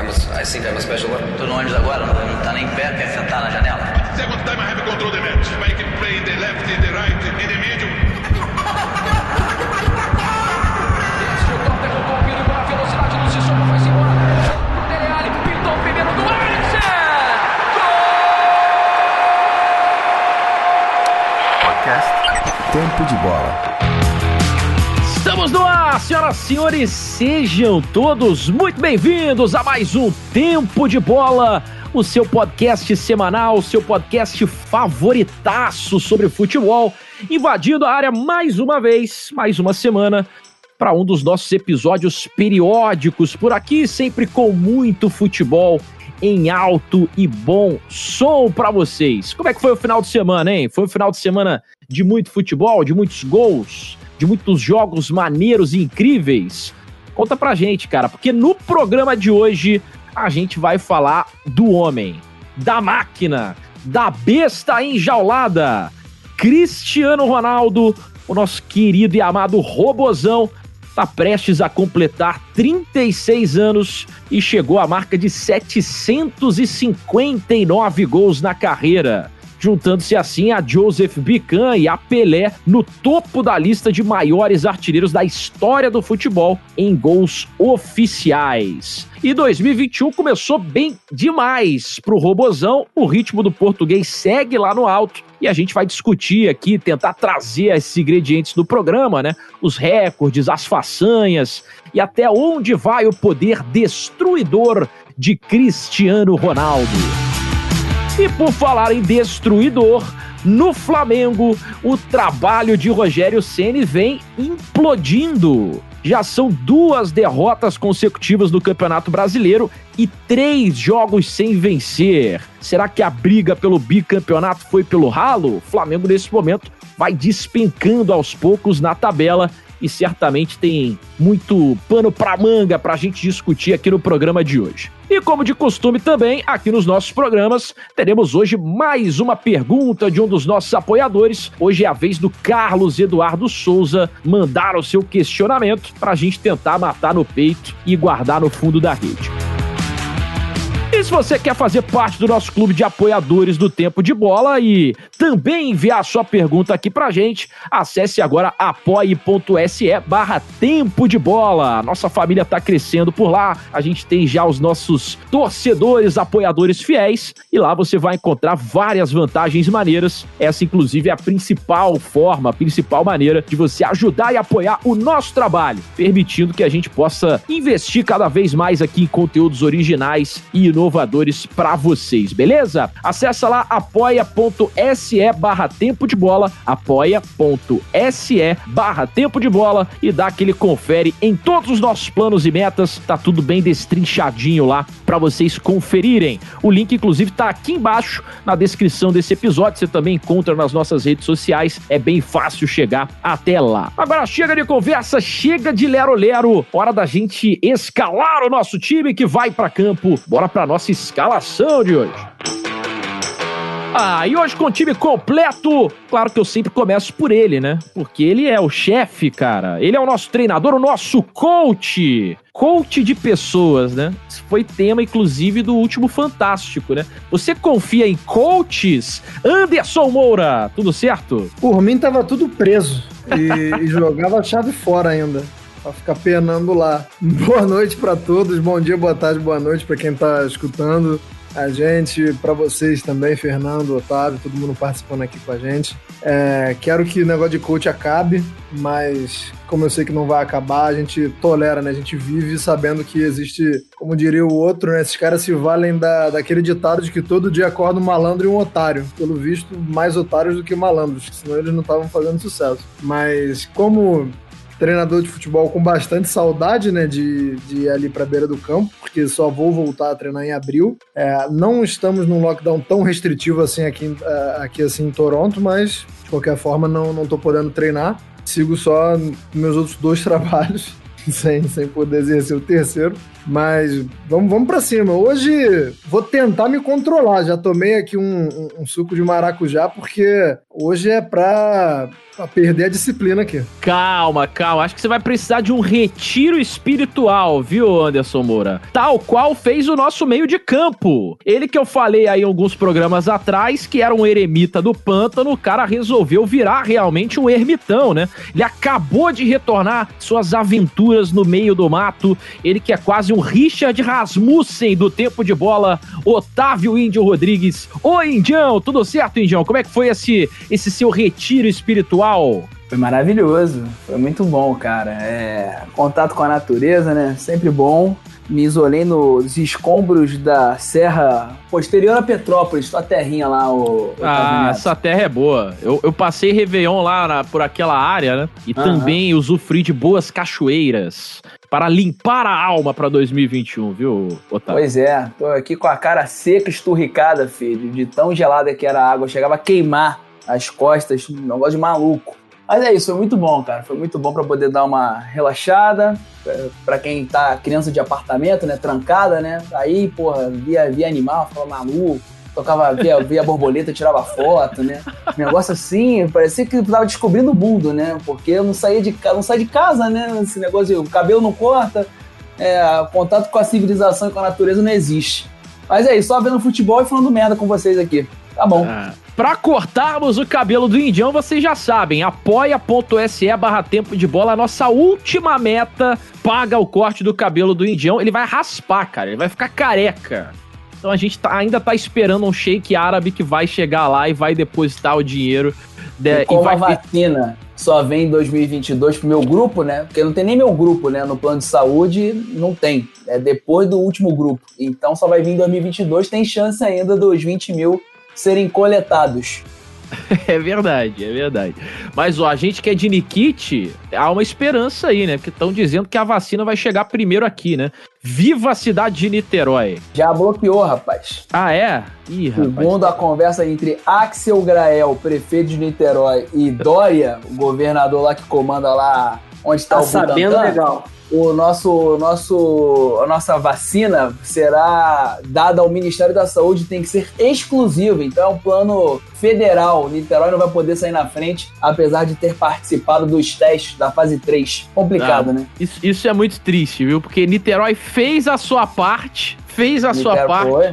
I'm a, I think I'm a special one. Tô no ônibus agora, não, não tá nem em pé, quer sentar na janela? Second time I have control the match. I can play in the left, in the right, in the middle. Tempo de Bola. Senhoras e senhores, sejam todos muito bem-vindos a mais um Tempo de Bola, o seu podcast semanal, o seu podcast favoritaço sobre futebol, invadindo a área mais uma vez, mais uma semana, para um dos nossos episódios periódicos por aqui, sempre com muito futebol em alto e bom som para vocês. Como é que foi o final de semana, hein? Foi um final de semana de muito futebol, de muitos gols, de muitos jogos maneiros e incríveis? Conta pra gente, cara, porque no programa de hoje a gente vai falar do homem, da máquina, da besta enjaulada, Cristiano Ronaldo, o nosso querido e amado robozão, está prestes a completar 36 anos e chegou à marca de 759 gols na carreira juntando-se assim a Joseph Bican e a Pelé no topo da lista de maiores artilheiros da história do futebol em gols oficiais. E 2021 começou bem demais pro Robozão. O ritmo do português segue lá no alto e a gente vai discutir aqui, tentar trazer esses ingredientes do programa, né? Os recordes, as façanhas e até onde vai o poder destruidor de Cristiano Ronaldo. E por falar em destruidor, no Flamengo, o trabalho de Rogério Ceni vem implodindo. Já são duas derrotas consecutivas no Campeonato Brasileiro e três jogos sem vencer. Será que a briga pelo bicampeonato foi pelo ralo? O Flamengo, nesse momento, vai despencando aos poucos na tabela e certamente tem muito pano para manga para a gente discutir aqui no programa de hoje. E como de costume também, aqui nos nossos programas, teremos hoje mais uma pergunta de um dos nossos apoiadores. Hoje é a vez do Carlos Eduardo Souza mandar o seu questionamento para a gente tentar matar no peito e guardar no fundo da rede. E se você quer fazer parte do nosso clube de apoiadores do Tempo de Bola e também enviar sua pergunta aqui pra gente, acesse agora apoie.se barra Tempo de Bola. Nossa família tá crescendo por lá, a gente tem já os nossos torcedores, apoiadores fiéis e lá você vai encontrar várias vantagens maneiras. Essa, inclusive, é a principal forma, a principal maneira de você ajudar e apoiar o nosso trabalho, permitindo que a gente possa investir cada vez mais aqui em conteúdos originais e inovadores para vocês, beleza? Acesse lá apoia.se barra tempo de bola, apoia.se barra tempo de bola e dá aquele confere em todos os nossos planos e metas, tá tudo bem destrinchadinho lá para vocês conferirem. O link, inclusive, tá aqui embaixo na descrição desse episódio, você também encontra nas nossas redes sociais, é bem fácil chegar até lá. Agora chega de conversa, chega de lero-lero, hora da gente escalar o nosso time que vai para campo. Bora para nossa escalação de hoje. Ah, e hoje com o time completo, claro que eu sempre começo por ele, né? Porque ele é o chefe, cara. Ele é o nosso treinador, o nosso coach. Coach de pessoas, né? Isso foi tema, inclusive, do último Fantástico, né? Você confia em coaches? Anderson Moura, tudo certo? Por mim tava tudo preso e, e jogava a chave fora ainda. Pra ficar penando lá. Boa noite para todos, bom dia, boa tarde, boa noite para quem tá escutando a gente, para vocês também, Fernando, Otávio, todo mundo participando aqui com a gente. É, quero que o negócio de coach acabe, mas como eu sei que não vai acabar, a gente tolera, né? A gente vive sabendo que existe, como diria o outro, né? Esses caras se valem da, daquele ditado de que todo dia acorda um malandro e um otário. Pelo visto, mais otários do que malandros, senão eles não estavam fazendo sucesso. Mas como treinador de futebol com bastante saudade, né, de, de ir ali para a beira do campo, porque só vou voltar a treinar em abril. É, não estamos num lockdown tão restritivo assim aqui, é, aqui assim em Toronto, mas de qualquer forma não não tô podendo treinar. Sigo só meus outros dois trabalhos sem, sem poder exercer o terceiro. Mas vamos, vamos para cima. Hoje vou tentar me controlar. Já tomei aqui um, um, um, suco de maracujá, porque Hoje é pra perder a disciplina aqui. Calma, calma. Acho que você vai precisar de um retiro espiritual, viu, Anderson Moura? Tal qual fez o nosso meio de campo. Ele que eu falei aí alguns programas atrás, que era um eremita do pântano, o cara resolveu virar realmente um ermitão, né? Ele acabou de retornar suas aventuras no meio do mato. Ele que é quase um Richard Rasmussen do tempo de bola, Otávio Índio Rodrigues. Ô, Indião, tudo certo, Indião? Como é que foi esse, esse seu retiro espiritual? Foi maravilhoso, foi muito bom, cara. É, contato com a natureza, né? Sempre bom. Me isolei nos escombros da serra posterior a Petrópolis, tua terrinha lá, o. ah, essa terra é boa. Eu, eu passei Réveillon lá na, por aquela área, né? E uhum. também usufruí de boas cachoeiras para limpar a alma para 2021, viu, Otávio? Pois é, tô aqui com a cara seca, esturricada, filho, de tão gelada que era a água. Chegava a queimar as costas, um negócio de maluco. Mas é isso, foi muito bom, cara. Foi muito bom para poder dar uma relaxada. para quem tá criança de apartamento, né, trancada, né? Aí, porra, via, via animal, ficava maluco. Tocava, via, via borboleta, tirava foto, né? Negócio assim, parecia que tava descobrindo o mundo, né? Porque eu não saía de casa, não saía de casa, né? Esse negócio, de, o cabelo não corta, é, contato com a civilização e com a natureza não existe. Mas é isso, só vendo futebol e falando merda com vocês aqui. Tá bom. Ah. Pra cortarmos o cabelo do Indião, vocês já sabem, apoia.se barra tempo de bola, a nossa última meta, paga o corte do cabelo do Indião, ele vai raspar, cara, ele vai ficar careca. Então a gente tá, ainda tá esperando um shake árabe que vai chegar lá e vai depositar o dinheiro. De, e como e vai... a vacina só vem em 2022 pro meu grupo, né? Porque não tem nem meu grupo, né? No plano de saúde, não tem. É depois do último grupo. Então só vai vir em 2022, tem chance ainda dos 20 mil serem coletados. É verdade, é verdade. Mas ó, a gente que é de Nikit, há uma esperança aí, né? Porque estão dizendo que a vacina vai chegar primeiro aqui, né? Viva a cidade de Niterói! Já bloqueou, rapaz. Ah, é? Ih, rapaz. Segundo a conversa entre Axel Grael, prefeito de Niterói, e Dória, o governador lá que comanda lá onde está tá o sabendo legal o nosso, nosso, a nossa vacina será dada ao Ministério da Saúde, tem que ser exclusiva. Então é um plano federal. Niterói não vai poder sair na frente, apesar de ter participado dos testes da fase 3. Complicado, ah, né? Isso, isso é muito triste, viu? Porque Niterói fez a sua parte, fez a Niterói sua parte, foi.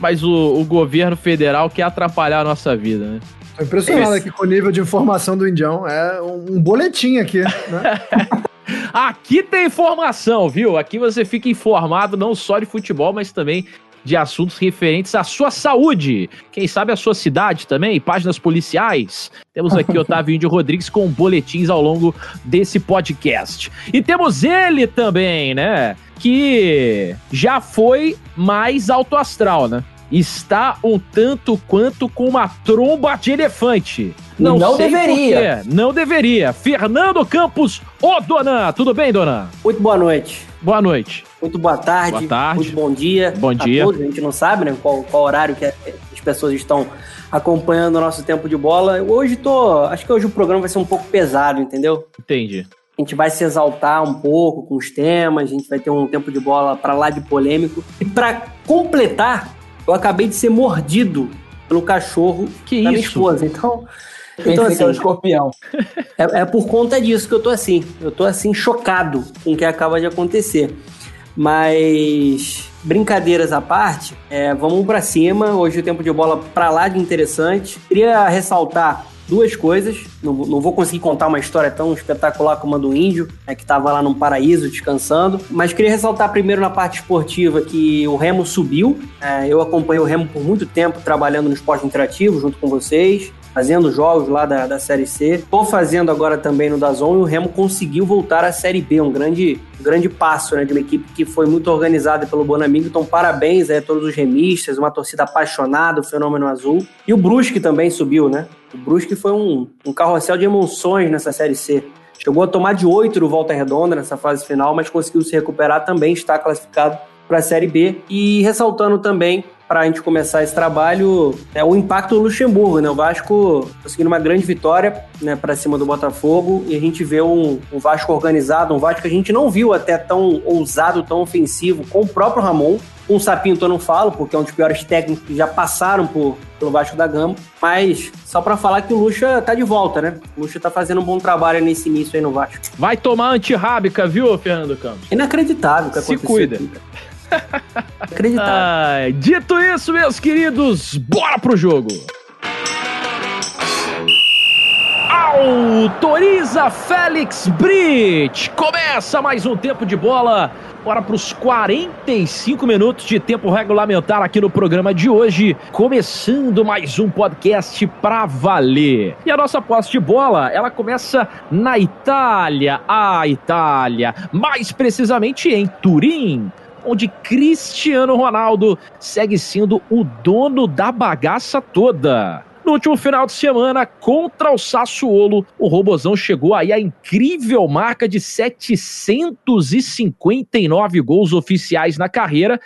mas o, o governo federal quer atrapalhar a nossa vida, né? Tô impressionado aqui com o nível de informação do Indião. É um, um boletim aqui, né? Aqui tem informação, viu? Aqui você fica informado não só de futebol, mas também de assuntos referentes à sua saúde. Quem sabe a sua cidade também, páginas policiais. Temos aqui Otávio Índio Rodrigues com boletins ao longo desse podcast. E temos ele também, né? Que já foi mais alto astral, né? Está um tanto quanto com uma tromba de elefante. Não, não deveria. Não deveria. Fernando Campos, ô Dona. Tudo bem, Dona? Muito boa noite. Boa noite. Muito boa tarde. Boa tarde. Muito bom dia. Bom dia. Todos. A gente não sabe, né, qual, qual horário que as pessoas estão acompanhando o nosso tempo de bola. Hoje tô. Acho que hoje o programa vai ser um pouco pesado, entendeu? Entendi. A gente vai se exaltar um pouco com os temas, a gente vai ter um tempo de bola para lá de polêmico. E para completar, eu acabei de ser mordido pelo cachorro que da isso? minha esposa. Então, então, assim, é um escorpião. É, é, por conta disso que eu tô assim. Eu tô assim, chocado com o que acaba de acontecer. Mas, brincadeiras à parte, é, vamos para cima. Hoje o tempo de bola para lá de interessante. Queria ressaltar duas coisas. Não, não, vou conseguir contar uma história tão espetacular como a do índio, né, que estava lá num paraíso descansando. Mas queria ressaltar primeiro na parte esportiva que o Remo subiu. É, eu acompanhei o Remo por muito tempo trabalhando no esporte interativo junto com vocês fazendo jogos lá da, da Série C. Estou fazendo agora também no Dazon e o Remo conseguiu voltar à Série B, um grande, um grande passo né, de uma equipe que foi muito organizada pelo Bonamigo. Então, parabéns a todos os remistas, uma torcida apaixonada, o Fenômeno Azul. E o Brusque também subiu, né? O Brusque foi um, um carrossel de emoções nessa Série C. Chegou a tomar de 8 no Volta Redonda nessa fase final, mas conseguiu se recuperar, também está classificado para a Série B. E ressaltando também para a gente começar esse trabalho é o impacto do Luxemburgo, né? O Vasco conseguindo uma grande vitória né, para cima do Botafogo e a gente vê um, um, Vasco organizado, um Vasco que a gente não viu até tão ousado, tão ofensivo com o próprio Ramon. Um Sapinto eu não falo, porque é um dos piores técnicos que já passaram por, pelo Vasco da Gama. Mas só para falar que o Lucha tá de volta, né? O Lucha tá fazendo um bom trabalho nesse início aí no Vasco. Vai tomar antirrábica, viu, Fernando Campos? Inacreditável o que Se cuida. aqui, Inacreditável. Ai, dito isso, meus queridos, bora pro jogo! Autoriza Félix Brit! Começa mais um tempo de bola. Bora para os 45 minutos de tempo regulamentar aqui no programa de hoje. Começando mais um podcast pra valer. E a nossa posse de bola, ela começa na Itália. A Itália, mais precisamente em Turim onde Cristiano Ronaldo segue sendo o dono da bagaça toda. No último final de semana, contra o Sassuolo, o Robozão chegou aí à incrível marca de 759 gols oficiais na carreira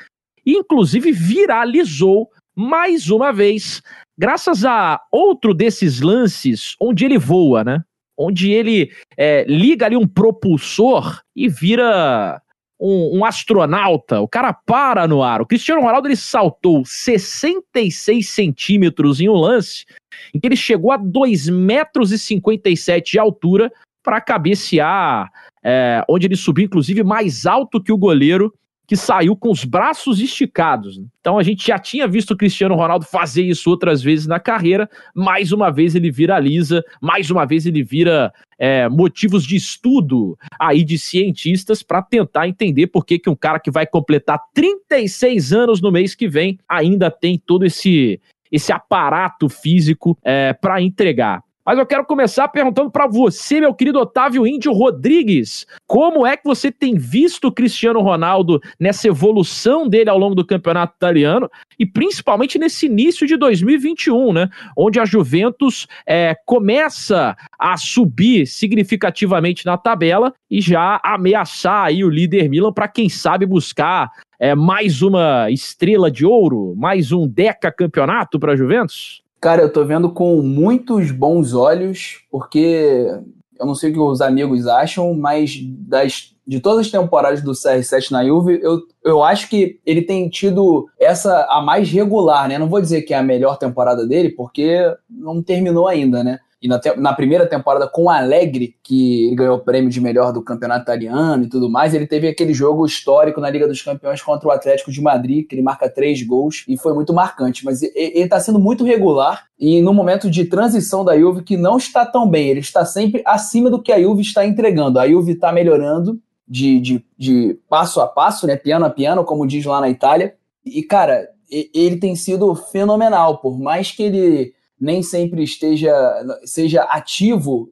e, inclusive, viralizou mais uma vez, graças a outro desses lances onde ele voa, né? Onde ele é, liga ali um propulsor e vira um, um, astronauta, o cara para no ar. O Cristiano Ronaldo ele saltou 66 centímetros em um lance em que ele chegou a 2 metros 57 de altura para cabecear, é, onde ele subiu inclusive mais alto que o goleiro que saiu com os braços esticados. Então a gente já tinha visto o Cristiano Ronaldo fazer isso outras vezes na carreira, mais uma vez ele viraliza, mais uma vez ele vira é, motivos de estudo aí de cientistas para tentar entender por que, que um cara que vai completar 36 anos no mês que vem ainda tem todo esse, esse aparato físico é, para entregar. Mas eu quero começar perguntando para você, meu querido Otávio Índio Rodrigues, como é que você tem visto o Cristiano Ronaldo nessa evolução dele ao longo do campeonato italiano e principalmente nesse início de 2021, né? Onde a Juventus é, começa a subir significativamente na tabela e já ameaçar aí o líder Milan para quem sabe buscar é, mais uma estrela de ouro, mais um deca campeonato para a Juventus? Cara, eu tô vendo com muitos bons olhos, porque eu não sei o que os amigos acham, mas das, de todas as temporadas do CR7 na Juve, eu, eu acho que ele tem tido essa a mais regular, né? Não vou dizer que é a melhor temporada dele, porque não terminou ainda, né? E na, na primeira temporada com o Alegre, que ele ganhou o prêmio de melhor do campeonato italiano e tudo mais, ele teve aquele jogo histórico na Liga dos Campeões contra o Atlético de Madrid, que ele marca três gols e foi muito marcante. Mas ele está sendo muito regular e no momento de transição da Juve que não está tão bem, ele está sempre acima do que a Juve está entregando. A Juve está melhorando de, de, de passo a passo, né, piano a piano, como diz lá na Itália. E, cara, ele tem sido fenomenal, por mais que ele nem sempre esteja seja ativo,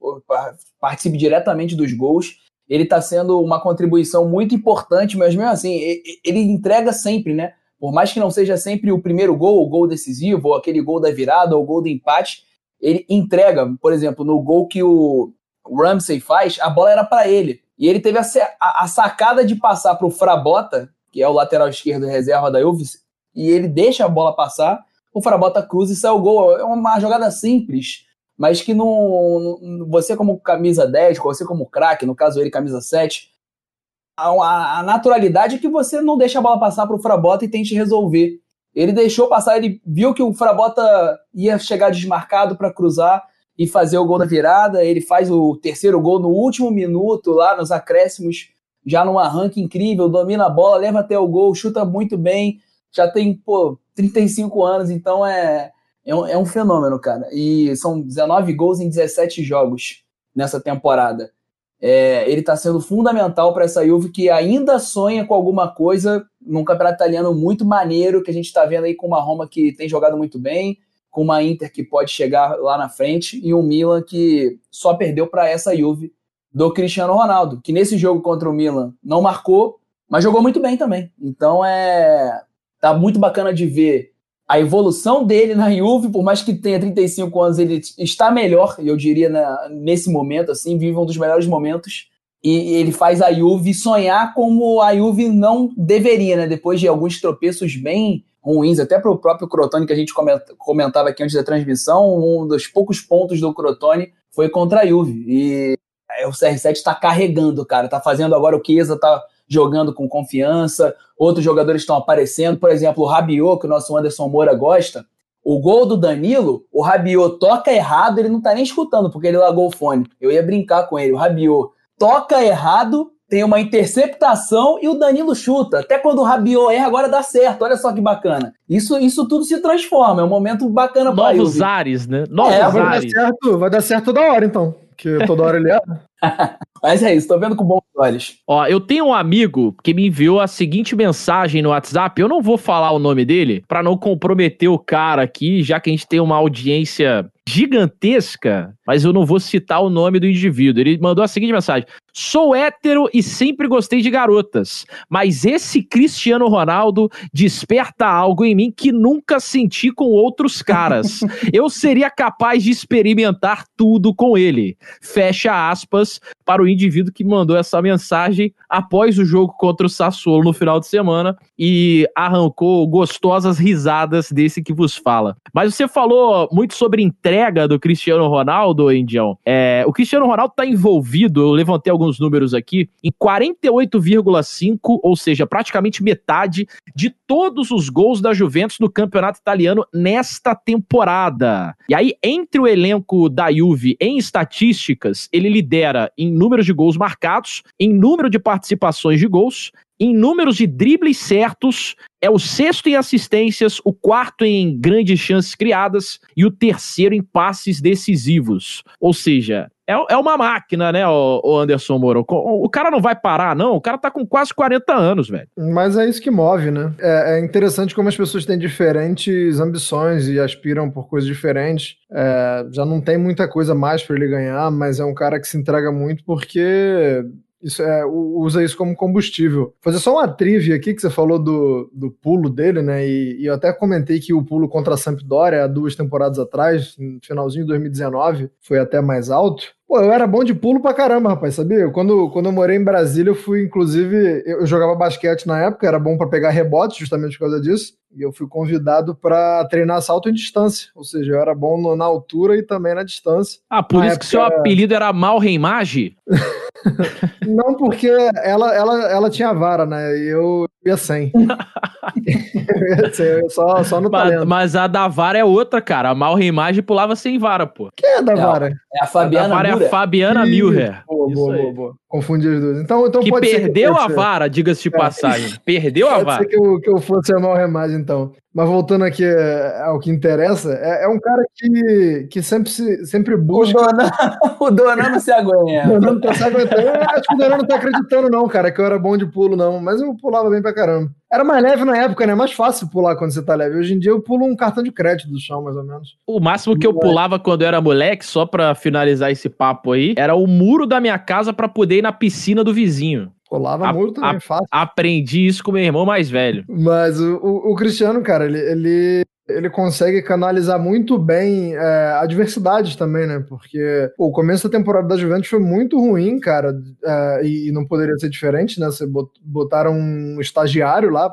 participe diretamente dos gols. Ele está sendo uma contribuição muito importante, mas mesmo assim, ele entrega sempre, né? Por mais que não seja sempre o primeiro gol, o gol decisivo, ou aquele gol da virada, ou o gol do empate, ele entrega. Por exemplo, no gol que o Ramsey faz, a bola era para ele. E ele teve a, sacada de passar para o Frabota, que é o lateral esquerdo reserva da Juve, e ele deixa a bola passar o Farabota cruza e sai o gol. É uma jogada simples, mas que não, você como camisa 10, você como craque, no caso ele camisa 7, a, a, naturalidade é que você não deixa a bola passar para o Frabota e tente resolver. Ele deixou passar, ele viu que o Frabota ia chegar desmarcado para cruzar e fazer o gol da virada. Ele faz o terceiro gol no último minuto, lá nos acréscimos, já num arranque incrível, domina a bola, leva até o gol, chuta muito bem. Já tem, pô, 35 anos, então é, é, um, é um fenômeno, cara. E são 19 gols em 17 jogos nessa temporada. É, ele está sendo fundamental para essa Juve que ainda sonha com alguma coisa num campeonato italiano muito maneiro que a gente está vendo aí com uma Roma que tem jogado muito bem, com uma Inter que pode chegar lá na frente e um Milan que só perdeu para essa Juve do Cristiano Ronaldo, que nesse jogo contra o Milan não marcou, mas jogou muito bem também. Então é tá muito bacana de ver a evolução dele na Juve, por mais que tenha 35 anos, ele está melhor, eu diria, na, nesse momento, assim, vive um dos melhores momentos. e ele faz a Juve sonhar como a Juve não deveria, né? Depois de alguns tropeços bem ruins, até para o próprio Crotone que a gente comentava aqui antes da transmissão, um dos poucos pontos do Crotone foi contra a Juve. E o CR7 está carregando, cara. Tá fazendo agora o Chiesa, tá jogando com confiança. Outros jogadores estão aparecendo. Por exemplo, o Rabiot, que o nosso Anderson Moura gosta. O gol do Danilo, o Rabiot toca errado, ele não tá nem escutando, porque ele largou o fone. Eu ia brincar com ele. O Rabiot toca errado, tem uma interceptação e o Danilo chuta. Até quando o Rabiot erra, agora dá certo. Olha só que bacana. Isso, isso tudo se transforma. É um momento bacana para Novos ares, né? Novos É, vai dar ares. certo, vai dar certo toda hora, então. Que toda hora ele erra. Mas é isso, tô vendo com bons olhos. Ó, eu tenho um amigo que me enviou a seguinte mensagem no WhatsApp. Eu não vou falar o nome dele pra não comprometer o cara aqui, já que a gente tem uma audiência gigantesca, mas eu não vou citar o nome do indivíduo. Ele mandou a seguinte mensagem: Sou hétero e sempre gostei de garotas, mas esse Cristiano Ronaldo desperta algo em mim que nunca senti com outros caras. Eu seria capaz de experimentar tudo com ele. Fecha aspas para o indivíduo que mandou essa mensagem após o jogo contra o Sassuolo no final de semana e arrancou gostosas risadas desse que vos fala. Mas você falou muito sobre entrega do Cristiano Ronaldo, Indião. É, o Cristiano Ronaldo está envolvido, eu levantei alguns números aqui, em 48,5, ou seja, praticamente metade de todos os gols da Juventus no campeonato italiano nesta temporada. E aí, entre o elenco da Juve em estatísticas, ele lidera em número de gols marcados, em número de participações de gols, em números de dribles certos, é o sexto em assistências, o quarto em grandes chances criadas e o terceiro em passes decisivos. Ou seja, é, é uma máquina, né, o, o Anderson Moro? O, o cara não vai parar, não. O cara tá com quase 40 anos, velho. Mas é isso que move, né? É, é interessante como as pessoas têm diferentes ambições e aspiram por coisas diferentes. É, já não tem muita coisa mais para ele ganhar, mas é um cara que se entrega muito porque isso é, usa isso como combustível. Fazer só uma trivia aqui que você falou do, do pulo dele, né? E, e eu até comentei que o pulo contra a Sampdoria há duas temporadas atrás, no finalzinho de 2019, foi até mais alto. Pô, eu era bom de pulo pra caramba, rapaz, sabia? Quando, quando eu morei em Brasília, eu fui, inclusive, eu, jogava basquete na época, era bom pra pegar rebote, justamente por causa disso. E eu fui convidado pra treinar salto em distância. Ou seja, eu era bom no- na altura e também na distância. Ah, por Na isso que seu época- apelido era Malreimage? Não, porque ela, ela, ela tinha vara, né? E eu ia sem. eu ia sem, eu só, só no Mas, talento. mas a da vara é outra, cara. A Malreimage pulava sem vara, pô. Quem é da É, vara? É a A da Fabiana vara é a. Fabiana Milher. Boa, boa, boa, boa. Confundi as duas. Então, então Que pode ser perdeu eu a fosse- vara, diga-se de passagem. Perdeu a Pode vara. ser que eu, que eu fosse a mal remagem, então. Mas voltando aqui é, ao que interessa, é, é um cara que, que sempre, se- sempre O busca. Donan, o Donan não se aguenta. O Donan não tá se aguentando. Eu acho que o Donan não tá acreditando, não, cara, que eu era bom de pulo, não. Mas eu pulava bem pra caramba. Era mais leve na época, né? Mais fácil pular quando você tá leve. Hoje em dia eu pulo um cartão de crédito do chão, mais ou menos. O máximo que eu pulava quando eu era moleque, só pra finalizar esse papo aí, era o muro da minha casa pra poder ir na piscina do vizinho. Pulava A- muito também, a- fácil. Aprendi isso com meu irmão mais velho. Mas o, o, o Cristiano, cara, ele, ele, ele consegue canalizar muito bem é, adversidades também, né? Porque pô, o começo da temporada da Juventus foi muito ruim, cara, é, e, e não poderia ser diferente, né? Você bot- botaram um estagiário lá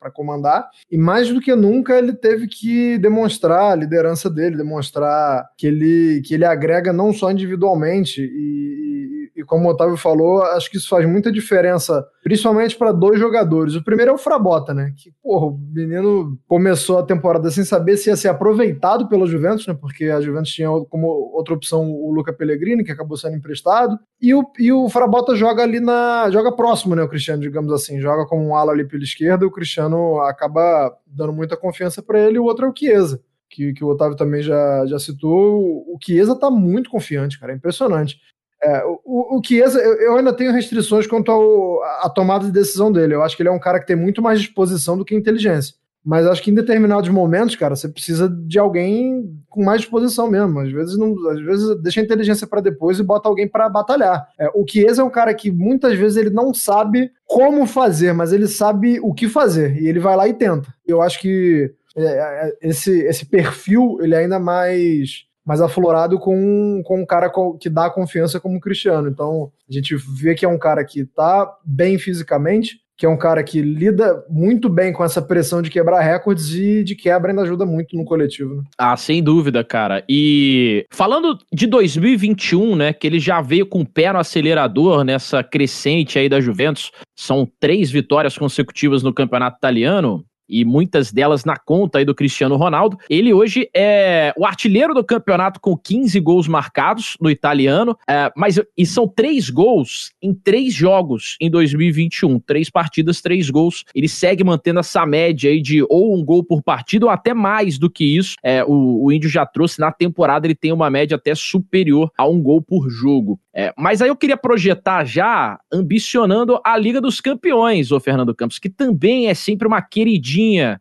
para comandar, e mais do que nunca ele teve que demonstrar a liderança dele, demonstrar que ele, que ele agrega não só individualmente e, e- e como o Otávio falou, acho que isso faz muita diferença, principalmente para dois jogadores. O primeiro é o Frabota, né? Que, porra, o menino começou a temporada sem saber se ia ser aproveitado pela Juventus, né? Porque a Juventus tinha como outra opção o Luca Pellegrini, que acabou sendo emprestado. E o, e o Frabota joga ali na. joga próximo, né? O Cristiano, digamos assim. Joga como um ala ali pela esquerda, e o Cristiano acaba dando muita confiança para ele, o outro é o Chiesa. Que, que o Otávio também já, já citou, o o Chiesa tá muito confiante, cara, é impressionante. É, o, o- Chiesa, eu, eu ainda tenho restrições quanto ao, à tomada de decisão dele. Eu acho que ele é um cara que tem muito mais disposição do que inteligência. Mas acho que em determinados momentos, cara, você precisa de alguém com mais disposição mesmo. Às vezes, não, às vezes deixa a inteligência para depois e bota alguém para batalhar. É, o Chiesa é um cara que muitas vezes ele não sabe como fazer, mas ele sabe o que fazer. E ele vai lá e tenta. Eu acho que é, é, esse, esse perfil ele é ainda mais mas aflorado com, com um cara que dá confiança como o Cristiano. Então, a gente vê que é um cara que tá bem fisicamente, que é um cara que lida muito bem com essa pressão de quebrar recordes e de quebra ainda ajuda muito no coletivo. Né? Ah, sem dúvida, cara. E falando de 2021, né, que ele já veio com o pé no acelerador nessa crescente aí da Juventus, são três vitórias consecutivas no campeonato italiano e muitas delas na conta aí do Cristiano Ronaldo. Ele hoje é o artilheiro do campeonato com 15 gols marcados no italiano, é, mas e são três gols em três jogos em 2021, três partidas, três gols. Ele segue mantendo essa média aí de ou um gol por partida ou até mais do que isso. É, o, o Índio já trouxe na temporada, ele tem uma média até superior a um gol por jogo. É, mas aí eu queria projetar já ambicionando a Liga dos Campeões, o Fernando Campos, que também é sempre uma queridinha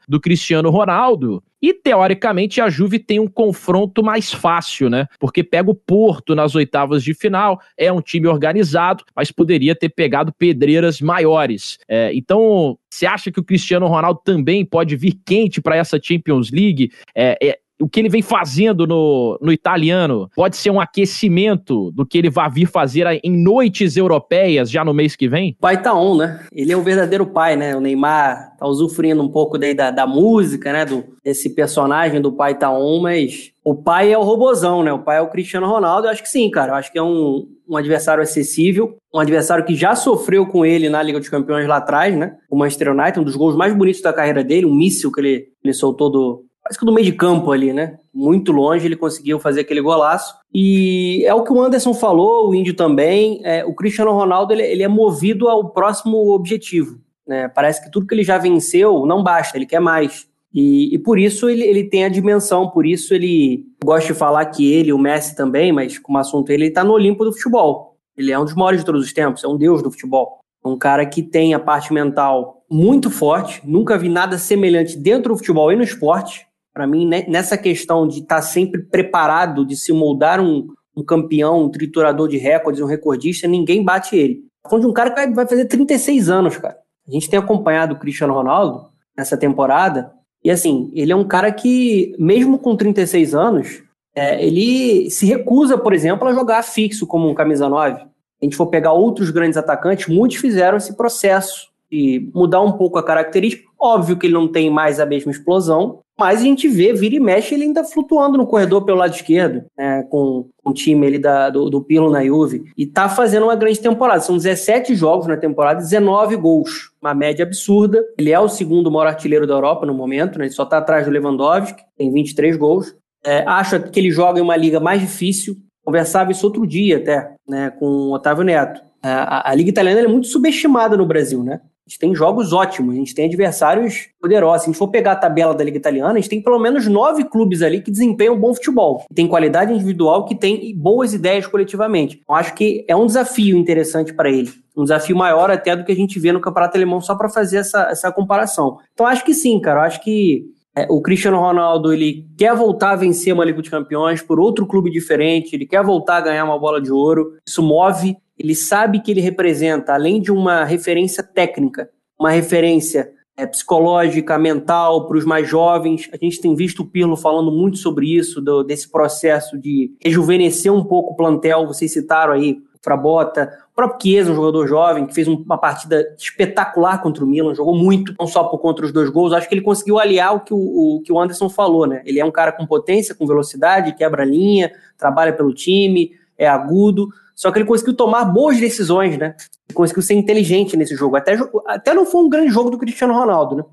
do Cristiano Ronaldo. E teoricamente a Juve tem um confronto mais fácil, né? Porque pega o Porto nas oitavas de final, é um time organizado, mas poderia ter pegado pedreiras maiores. É, então, você acha que o Cristiano Ronaldo também pode vir quente para essa Champions League? É, é, o que ele vem fazendo no, no italiano pode ser um aquecimento do que ele vai vir fazer em noites europeias já no mês que vem? Pai tá on, né? Ele é o verdadeiro pai, né? O Neymar tá usufruindo um pouco daí da, da música, né? Do, desse personagem do pai tá on, mas o pai é o robozão, né? O pai é o Cristiano Ronaldo. Eu acho que sim, cara. Eu acho que é um, um adversário acessível, um adversário que já sofreu com ele na Liga dos Campeões lá atrás, né? O Manchester United, um dos gols mais bonitos da carreira dele, um míssil que ele, ele soltou do, quase que do meio de campo ali, né? Muito longe ele conseguiu fazer aquele golaço. E é o que o Anderson falou, o Índio também. É, o Cristiano Ronaldo ele, ele, é movido ao próximo objetivo. Né? Parece que tudo que ele já venceu não basta, ele quer mais. E, e por isso ele, ele tem a dimensão, por isso ele gosta de falar que ele, o Messi também, mas como assunto ele, está no Olimpo do futebol. Ele é um dos maiores de todos os tempos, é um deus do futebol. Um cara que tem a parte mental muito forte, nunca vi nada semelhante dentro do futebol e no esporte. Para mim, né, nessa questão de estar tá sempre preparado, de se moldar um, um campeão, um triturador de recordes, um recordista, ninguém bate ele. Falando de um cara que vai fazer 36 anos, cara. A gente tem acompanhado o Cristiano Ronaldo nessa temporada, e assim, ele é um cara que, mesmo com 36 anos, é, ele se recusa, por exemplo, a jogar fixo como um camisa 9. Se a gente for pegar outros grandes atacantes, muitos fizeram esse processo de mudar um pouco a característica. Óbvio que ele não tem mais a mesma explosão, mas a gente vê, vira e mexe, ele ainda flutuando no corredor pelo lado esquerdo, né, com, o time ele da, do, do Pirlo na Juve. E tá fazendo uma grande temporada. São 17 jogos na temporada, 19 gols. Uma média absurda. Ele é o segundo maior artilheiro da Europa no momento, né? Ele só tá atrás do Lewandowski, tem 23 gols. É, acho que ele joga em uma liga mais difícil. Conversava isso outro dia até, né, com o Otávio Neto. É, a, a Liga Italiana é muito subestimada no Brasil, né? A gente tem jogos ótimos, a gente tem adversários poderosos. Se a gente for pegar a tabela da Liga Italiana, a gente tem pelo menos nove clubes ali que desempenham bom futebol. Tem qualidade individual que tem boas ideias coletivamente. Eu acho que é um desafio interessante para ele. Um desafio maior até do que a gente vê no Campeonato Alemão, só para fazer essa, essa comparação. Então acho que sim, cara. Eu acho que é, o Cristiano Ronaldo ele quer voltar a vencer uma Liga dos Campeões por outro clube diferente, ele quer voltar a ganhar uma bola de ouro. Isso move ele sabe que ele representa, além de uma referência técnica, uma referência é, psicológica, mental para os mais jovens. A gente tem visto o Pirlo falando muito sobre isso, do, desse processo de rejuvenescer um pouco o plantel. Vocês citaram aí Frabota, o próprio Chiesa, um jogador jovem, que fez uma partida espetacular contra o Milan, jogou muito, não só por contra os dois gols. Acho que ele conseguiu aliar o que o, o, que o Anderson falou, né? Ele é um cara com potência, com velocidade, quebra linha, trabalha pelo time, é agudo só que ele conseguiu tomar boas decisões, né? Ele conseguiu ser inteligente nesse jogo. Até, até não foi um grande jogo do Cristiano Ronaldo, né?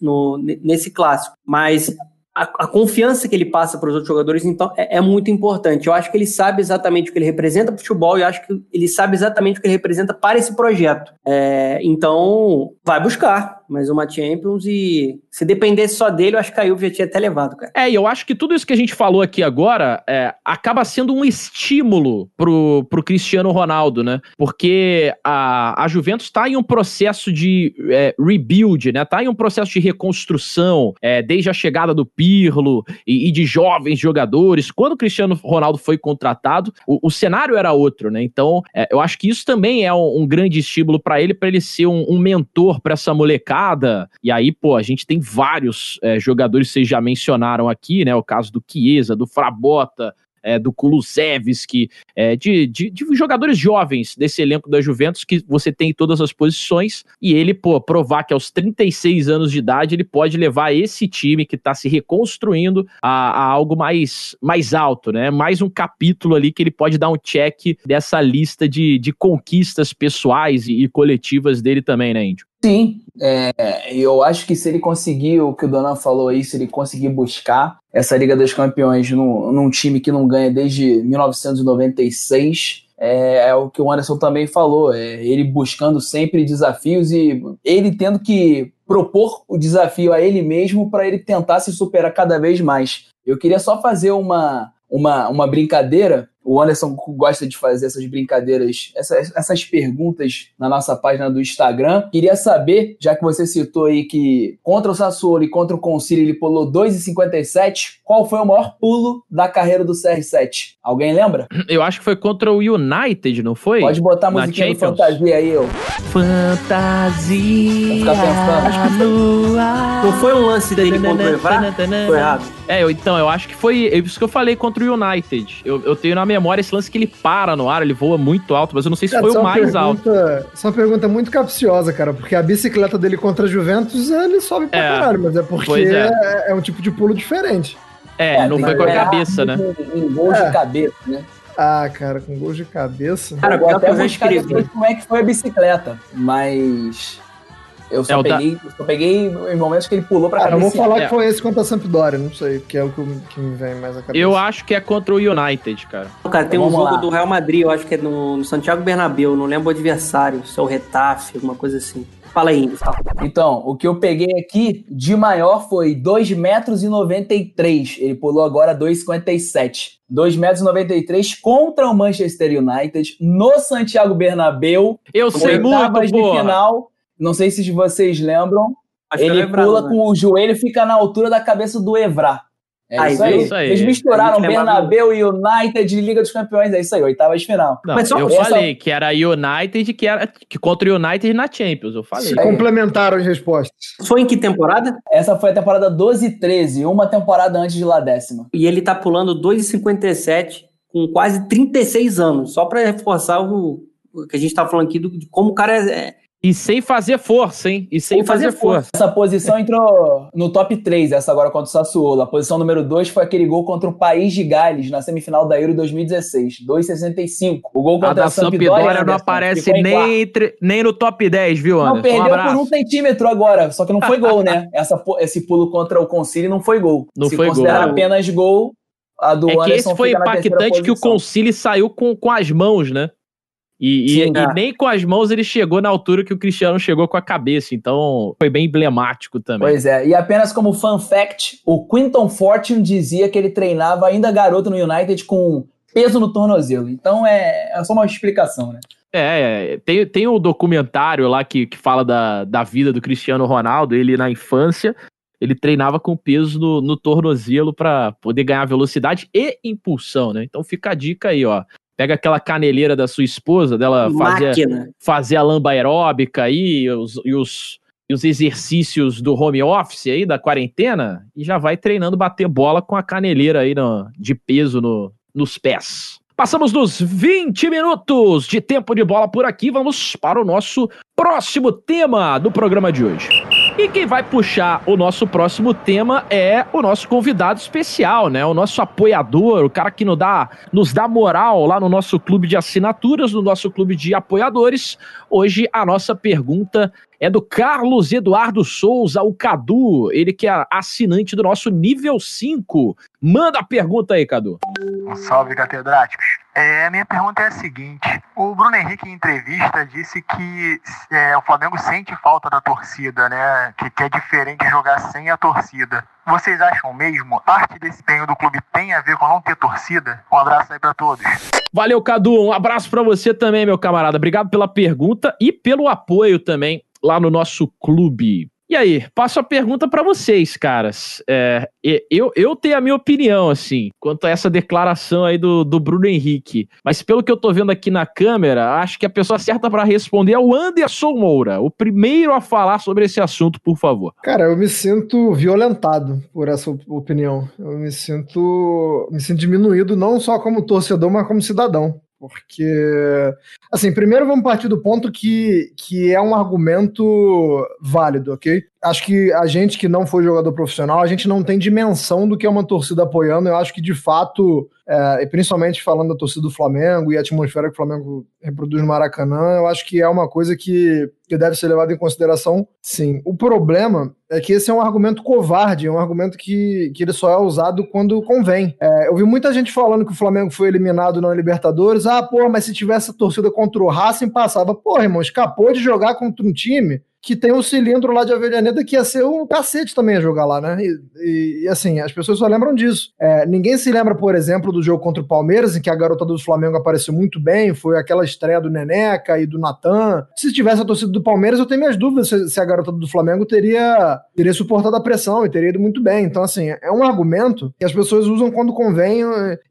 No, nesse clássico. Mas a, a, confiança que ele passa para os outros jogadores, então, é, é, muito importante. Eu acho que ele sabe exatamente o que ele representa para o futebol e acho que ele sabe exatamente o que ele representa para esse projeto. É, então, vai buscar mais uma Champions e se dependesse só dele, eu acho que a Juve já tinha até levado, cara. É, e eu acho que tudo isso que a gente falou aqui agora é, acaba sendo um estímulo pro, pro Cristiano Ronaldo, né? Porque a, a Juventus está em um processo de é, rebuild, né? Tá em um processo de reconstrução, é, desde a chegada do Pirlo e, e, de jovens jogadores. Quando o Cristiano Ronaldo foi contratado, o, o cenário era outro, né? Então, é, eu acho que isso também é um, um grande estímulo para ele, para ele ser um, um mentor para essa molecada e aí, pô, a gente tem vários é, jogadores vocês já mencionaram aqui, né? O caso do Chiesa, do Frabota, é, do Kulusevski, é, de, de, de jogadores jovens desse elenco da Juventus que você tem em todas as posições. E ele, pô, provar que aos 36 anos de idade ele pode levar esse time que está se reconstruindo a, a, algo mais, mais alto, né? Mais um capítulo ali que ele pode dar um check dessa lista de, de conquistas pessoais e, e coletivas dele também, né, Índio? Sim, é, eu acho que se ele conseguir o que o Donan falou aí, se ele conseguir buscar essa Liga dos Campeões num, num time que não ganha desde 1996, é, é, o que o Anderson também falou, é ele buscando sempre desafios e ele tendo que propor o desafio a ele mesmo para ele tentar se superar cada vez mais. Eu queria só fazer uma, uma, uma brincadeira o Anderson gosta de fazer essas brincadeiras, essas, essas perguntas na nossa página do Instagram. Queria saber, já que você citou aí que contra o Sassuolo e contra o Concílio ele pulou 2,57, qual foi o maior pulo da carreira do CR7? Alguém lembra? Eu acho que foi contra o United, não foi? Pode botar a musiquinha do Fantasia aí, eu. Fantasia. Não foi um lance dele contra o Evra? Foi errado. É, eu, então, eu acho que foi é isso que eu falei contra o United. Eu, eu tenho na memória esse lance que ele para no ar, ele voa muito alto, mas eu não sei se foi o mais pergunta, alto. Isso é uma pergunta muito capciosa, cara, porque a bicicleta dele contra a Juventus, ele sobe pra É, caralho, mas é porque é. é. é um tipo de pulo diferente. É, não foi com a É, cabeça, né? Em, em gols É. de cabeça, né? Ah, cara, com gols de cabeça. Cara, vou que até escrevi. depois como é que foi a bicicleta, mas eu só, É, da- peguei, eu só peguei em momentos que ele pulou pra Cara, eu vou falar É. que foi esse contra a Sampdoria, não sei, que é o que, que me vem mais à cabeça. Eu acho que é contra o United, cara. Cara, tem um jogo lá. do Real Madrid, eu acho que é no, no Santiago Bernabéu, não lembro o adversário, se é o Retafe, alguma coisa assim. Fala aí. Então, o que eu peguei aqui de maior foi 2 metros e 93. Ele pulou agora 2,57. 2 metros e 93 contra o Manchester United no Santiago Bernabéu. Eu sei muito, de porra. final. Não sei se vocês lembram. Acho ele pula né? com o joelho fica na altura da cabeça do Evra. É Ah, isso, viu? aí. Isso aí. Eles misturaram Bernabéu e United Liga dos Campeões. É isso aí, oitavas de final. Não, Mas só- eu essa- falei que era United, que era que contra o United na Champions, eu falei. Se complementaram as respostas. Foi em que temporada? Essa foi a temporada 12 e 13, uma temporada antes de lá décima. E ele tá pulando 2,57 com quase 36 anos, só pra reforçar o, o que a gente tá falando aqui do, de como o cara é. E sem fazer força, hein? E sem Sem fazer fazer força. Essa posição entrou no top 3, essa agora contra o Sassuolo. A posição número 2 foi aquele gol contra o País de Gales na semifinal da Euro 2016, 2,65. O gol A contra da a Sampdoria, Sampdoria não aparece nem, entre- nem no top 10, viu, Anderson? Não, perdeu um por um centímetro agora, só que não foi gol, né? Essa, esse pulo contra o Concili não foi gol. Não Se foi considerar gol. apenas gol, a do É que Anderson esse foi impactante que o. Concili saiu com, com as mãos, né? E, e- Sim, e é. nem com as mãos ele chegou na altura que o Cristiano chegou com a cabeça. Então foi bem emblemático também. Pois é, e apenas como fun fact, o Quinton Fortune dizia que ele treinava ainda garoto no United com peso no tornozelo. Então é, é só uma explicação, né? É, é, tem, tem um documentário lá que, que fala da, da vida do Cristiano Ronaldo, ele na infância, ele treinava com peso no, no tornozelo para poder ganhar velocidade e impulsão, né? Então fica a dica aí, ó. Pega aquela caneleira da sua esposa, dela fazer, fazer a lamba aeróbica aí e os, e, os, e os exercícios do home office aí, da quarentena, e já vai treinando bater bola com a caneleira aí no- de peso no- nos pés. Passamos dos 20 minutos de tempo de bola por aqui, vamos para o nosso próximo tema do programa de hoje. E quem vai puxar o nosso próximo tema é o nosso convidado especial, né? O nosso apoiador, o cara que nos dá, nos dá moral lá no nosso clube de assinaturas, no nosso clube de apoiadores. Hoje a nossa pergunta é do Carlos Eduardo Souza, o Cadu, ele que é assinante do nosso nível 5. Manda a pergunta aí, Cadu. Um salve, catedráticos. É, a minha pergunta é a seguinte: o Bruno Henrique, em entrevista, disse que é, o Flamengo sente falta da torcida, né? Que, que é diferente jogar sem a torcida. Vocês acham mesmo? Parte desse empenho do clube tem a ver com não ter torcida? Um abraço aí pra todos. Valeu, Cadu. Um abraço pra você também, meu camarada. Obrigado pela pergunta e pelo apoio também lá no nosso clube. E aí, passo a pergunta para vocês, caras. É, eu, eu tenho a minha opinião, assim, quanto a essa declaração aí do, do Bruno Henrique. Mas pelo que eu tô vendo aqui na câmera, acho que a pessoa certa para responder é o Anderson Moura, o primeiro a falar sobre esse assunto, por favor. Cara, eu me sinto violentado por essa opinião. Eu me sinto, me sinto diminuído não só como torcedor, mas como cidadão. Porque, assim, primeiro vamos partir do ponto que, que é um argumento válido, ok? Acho que a gente que não foi jogador profissional, a gente não tem dimensão do que é uma torcida apoiando. Eu acho que, de fato, é, principalmente falando da torcida do Flamengo e a atmosfera que o Flamengo reproduz no Maracanã, eu acho que é uma coisa que, que deve ser levada em consideração, sim. O problema é que esse é um argumento covarde, é um argumento que, que ele só é usado quando convém. É, eu vi muita gente falando que o Flamengo foi eliminado na Libertadores. Ah, pô, mas se tivesse a torcida contra o Racing, passava. Pô, irmão, escapou de jogar contra um time que tem um cilindro lá de Avellaneda que ia ser um cacete também a jogar lá, né? E, e, assim, as pessoas só lembram disso. É, ninguém se lembra, por exemplo, do jogo contra o Palmeiras, em que a garota do Flamengo apareceu muito bem, foi aquela estreia do Neneca e do Natan. Se tivesse a torcida do Palmeiras, eu tenho minhas dúvidas se, se, a garota do Flamengo teria, teria suportado a pressão e teria ido muito bem. Então, assim, é um argumento que as pessoas usam quando convém,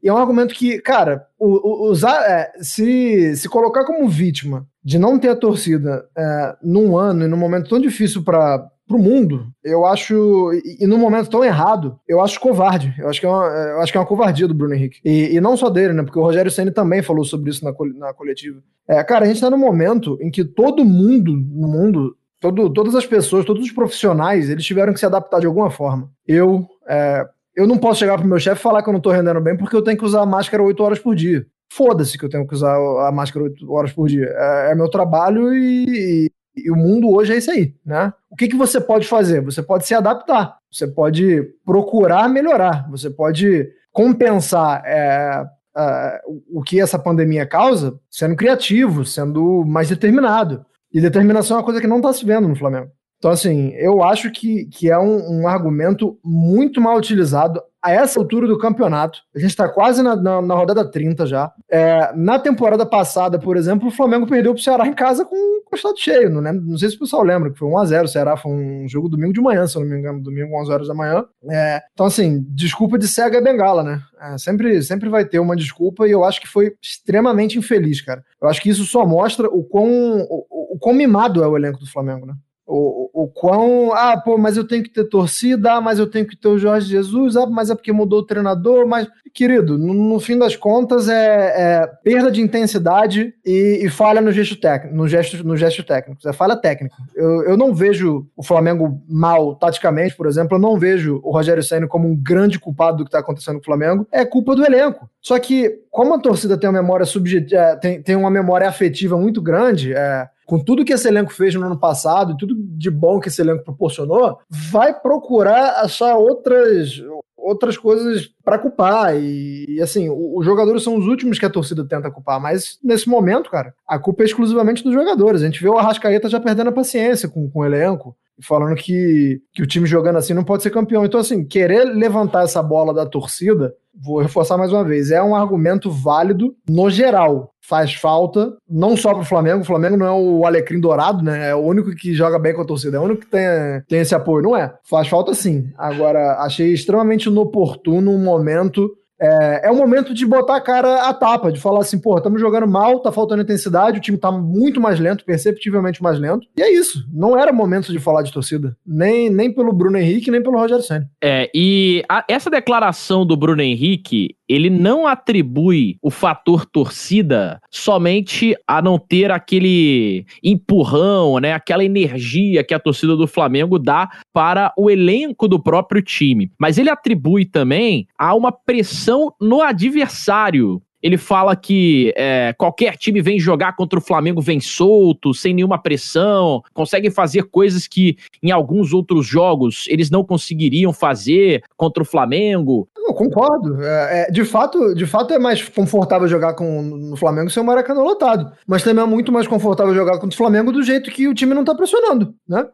e é um argumento que, cara, usar, é, se, se colocar como vítima de não ter a torcida é, num ano e num momento tão difícil para o mundo, eu acho, e, e num momento tão errado, eu acho covarde. Eu acho que é uma, é, eu acho que é uma covardia do Bruno Henrique. E, e não só dele, né? Porque o Rogério Senna também falou sobre isso na, na coletiva. É, cara, a gente está num momento em que todo mundo no mundo Todo, todas as pessoas, todos os profissionais, eles tiveram que se adaptar de alguma forma. Eu, é, eu não posso chegar pro meu chefe e falar que eu não tô rendendo bem porque eu tenho que usar máscara 8 horas por dia. Foda-se que eu tenho que usar a máscara 8 horas por dia. É, é meu trabalho e, e, e, o mundo hoje é isso aí, né? O que, que você pode fazer? Você pode se adaptar, você pode procurar melhorar, você pode compensar é, é, o que essa pandemia causa sendo criativo, sendo mais determinado. E determinação é uma coisa que não está se vendo no Flamengo. Então, assim, eu acho que, que é um, um argumento muito mal utilizado a essa altura do campeonato. A gente está quase na, na, na, rodada 30 já. É, na temporada passada, por exemplo, o Flamengo perdeu para o Ceará em casa com, o estado cheio. Não, lembro, não sei se o pessoal lembra, que foi 1x0. O Ceará foi um jogo domingo de manhã, se eu não me engano, domingo 11 horas da manhã. É, então, assim, desculpa de cega é bengala, né? É, sempre, sempre vai ter uma desculpa e eu acho que foi extremamente infeliz, cara. Eu acho que isso só mostra o quão, o, o quão mimado é o elenco do Flamengo, né? O, o quão. Ah, pô, mas eu tenho que ter torcida, ah, mas eu tenho que ter o Jorge Jesus, ah, mas é porque mudou o treinador, mas. Querido, no, no fim das contas é, é, perda de intensidade e, e, falha no gesto técnico, no gesto, no gesto técnico. É falha técnica. Eu, eu não vejo o Flamengo mal taticamente, por exemplo, eu não vejo o Rogério Senna como um grande culpado do que está acontecendo com o Flamengo. É culpa do elenco. Só que, como a torcida tem uma memória subjetiva, é, tem, tem uma memória afetiva muito grande, é, com tudo que esse elenco fez no ano passado, tudo de bom que esse elenco proporcionou, vai procurar achar outras outras coisas para culpar. E, e assim, os jogadores são os últimos que a torcida tenta culpar, mas nesse momento, cara, a culpa é exclusivamente dos jogadores. A gente vê o Arrascaeta já perdendo a paciência com, com o elenco, falando que, que o time jogando assim não pode ser campeão. Então, assim, querer levantar essa bola da torcida, vou reforçar mais uma vez, é um argumento válido no geral faz falta, não só para o Flamengo. O Flamengo não é o Alecrim Dourado, né? É o único que joga bem com a torcida, é o único que tem, tem esse apoio, não é? Faz falta sim. Agora, achei extremamente inoportuno um momento é, é o momento de botar a cara a tapa, de falar assim, pô, estamos jogando mal, tá faltando intensidade, o time tá muito mais lento, perceptivelmente mais lento. E é isso. Não era momento de falar de torcida. Nem, nem pelo Bruno Henrique, nem pelo Rogério Senna. É, e a, essa declaração do Bruno Henrique, ele não atribui o fator torcida somente a não ter aquele empurrão, né, aquela energia que a torcida do Flamengo dá para o elenco do próprio time. Mas ele atribui também a uma pressão pressão no adversário. Ele fala que é, qualquer time vem jogar contra o Flamengo vem solto, sem nenhuma pressão, consegue fazer coisas que em alguns outros jogos eles não conseguiriam fazer contra o Flamengo. Eu concordo. É, é, de, fato, de fato é mais confortável jogar com, no Flamengo sem o Maracanã lotado. Mas também é muito mais confortável jogar contra o Flamengo do jeito que o time não tá pressionando, né?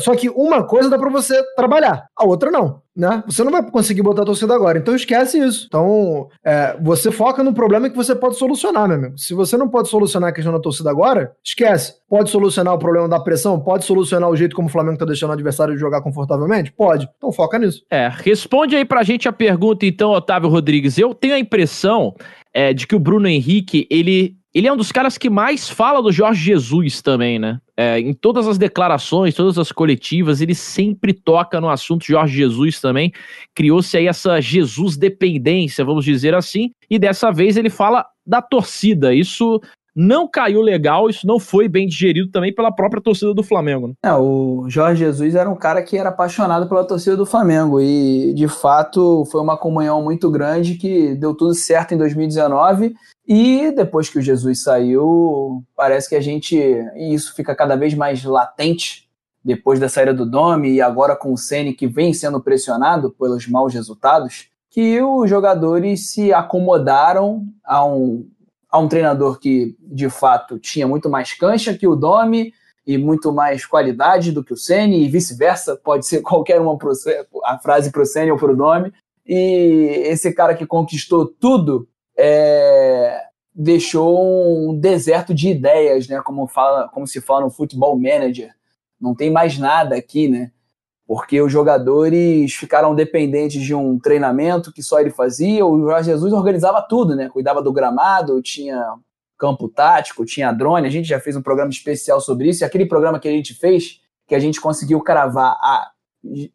Só que uma coisa dá para você trabalhar, a outra não. Né? Você não vai conseguir botar a torcida agora. Então esquece isso. Então, é, você foca no problema que você pode solucionar, meu amigo. Se você não pode solucionar a questão da torcida agora, esquece. Pode solucionar o problema da pressão? Pode solucionar o jeito como o Flamengo tá deixando o adversário jogar confortavelmente? Pode. Então foca nisso. É, responde aí pra gente a pergunta, então, Otávio Rodrigues. Eu tenho a impressão é, de que o Bruno Henrique, ele, ele é um dos caras que mais fala do Jorge Jesus também, né? É, em todas as declarações, todas as coletivas, ele sempre toca no assunto Jorge Jesus também. Criou-se aí essa Jesus dependência, vamos dizer assim, e dessa vez ele fala da torcida. Isso não caiu legal, isso não foi bem digerido também pela própria torcida do Flamengo. Né? É, o Jorge Jesus era um cara que era apaixonado pela torcida do Flamengo e, de fato, foi uma comunhão muito grande que deu tudo certo em 2019 e depois que o Jesus saiu, parece que a gente, e isso fica cada vez mais latente depois da saída do Domi e agora com o Ceni que vem sendo pressionado pelos maus resultados, que os jogadores se acomodaram a um a um treinador que, de fato, tinha muito mais cancha que o Domi e muito mais qualidade do que o Ceni e vice-versa, pode ser qualquer uma pro, a frase para o Ceni ou para o Domi. E esse cara que conquistou tudo é, deixou um deserto de ideias, né? Como, fala, como se fala no futebol manager. Não tem mais nada aqui, né? porque os jogadores ficaram dependentes de um treinamento que só ele fazia. O Jorge Jesus organizava tudo, né? Cuidava do gramado, tinha campo tático, tinha drone. A gente já fez um programa especial sobre isso. E aquele programa que a gente fez, que a gente conseguiu cravar a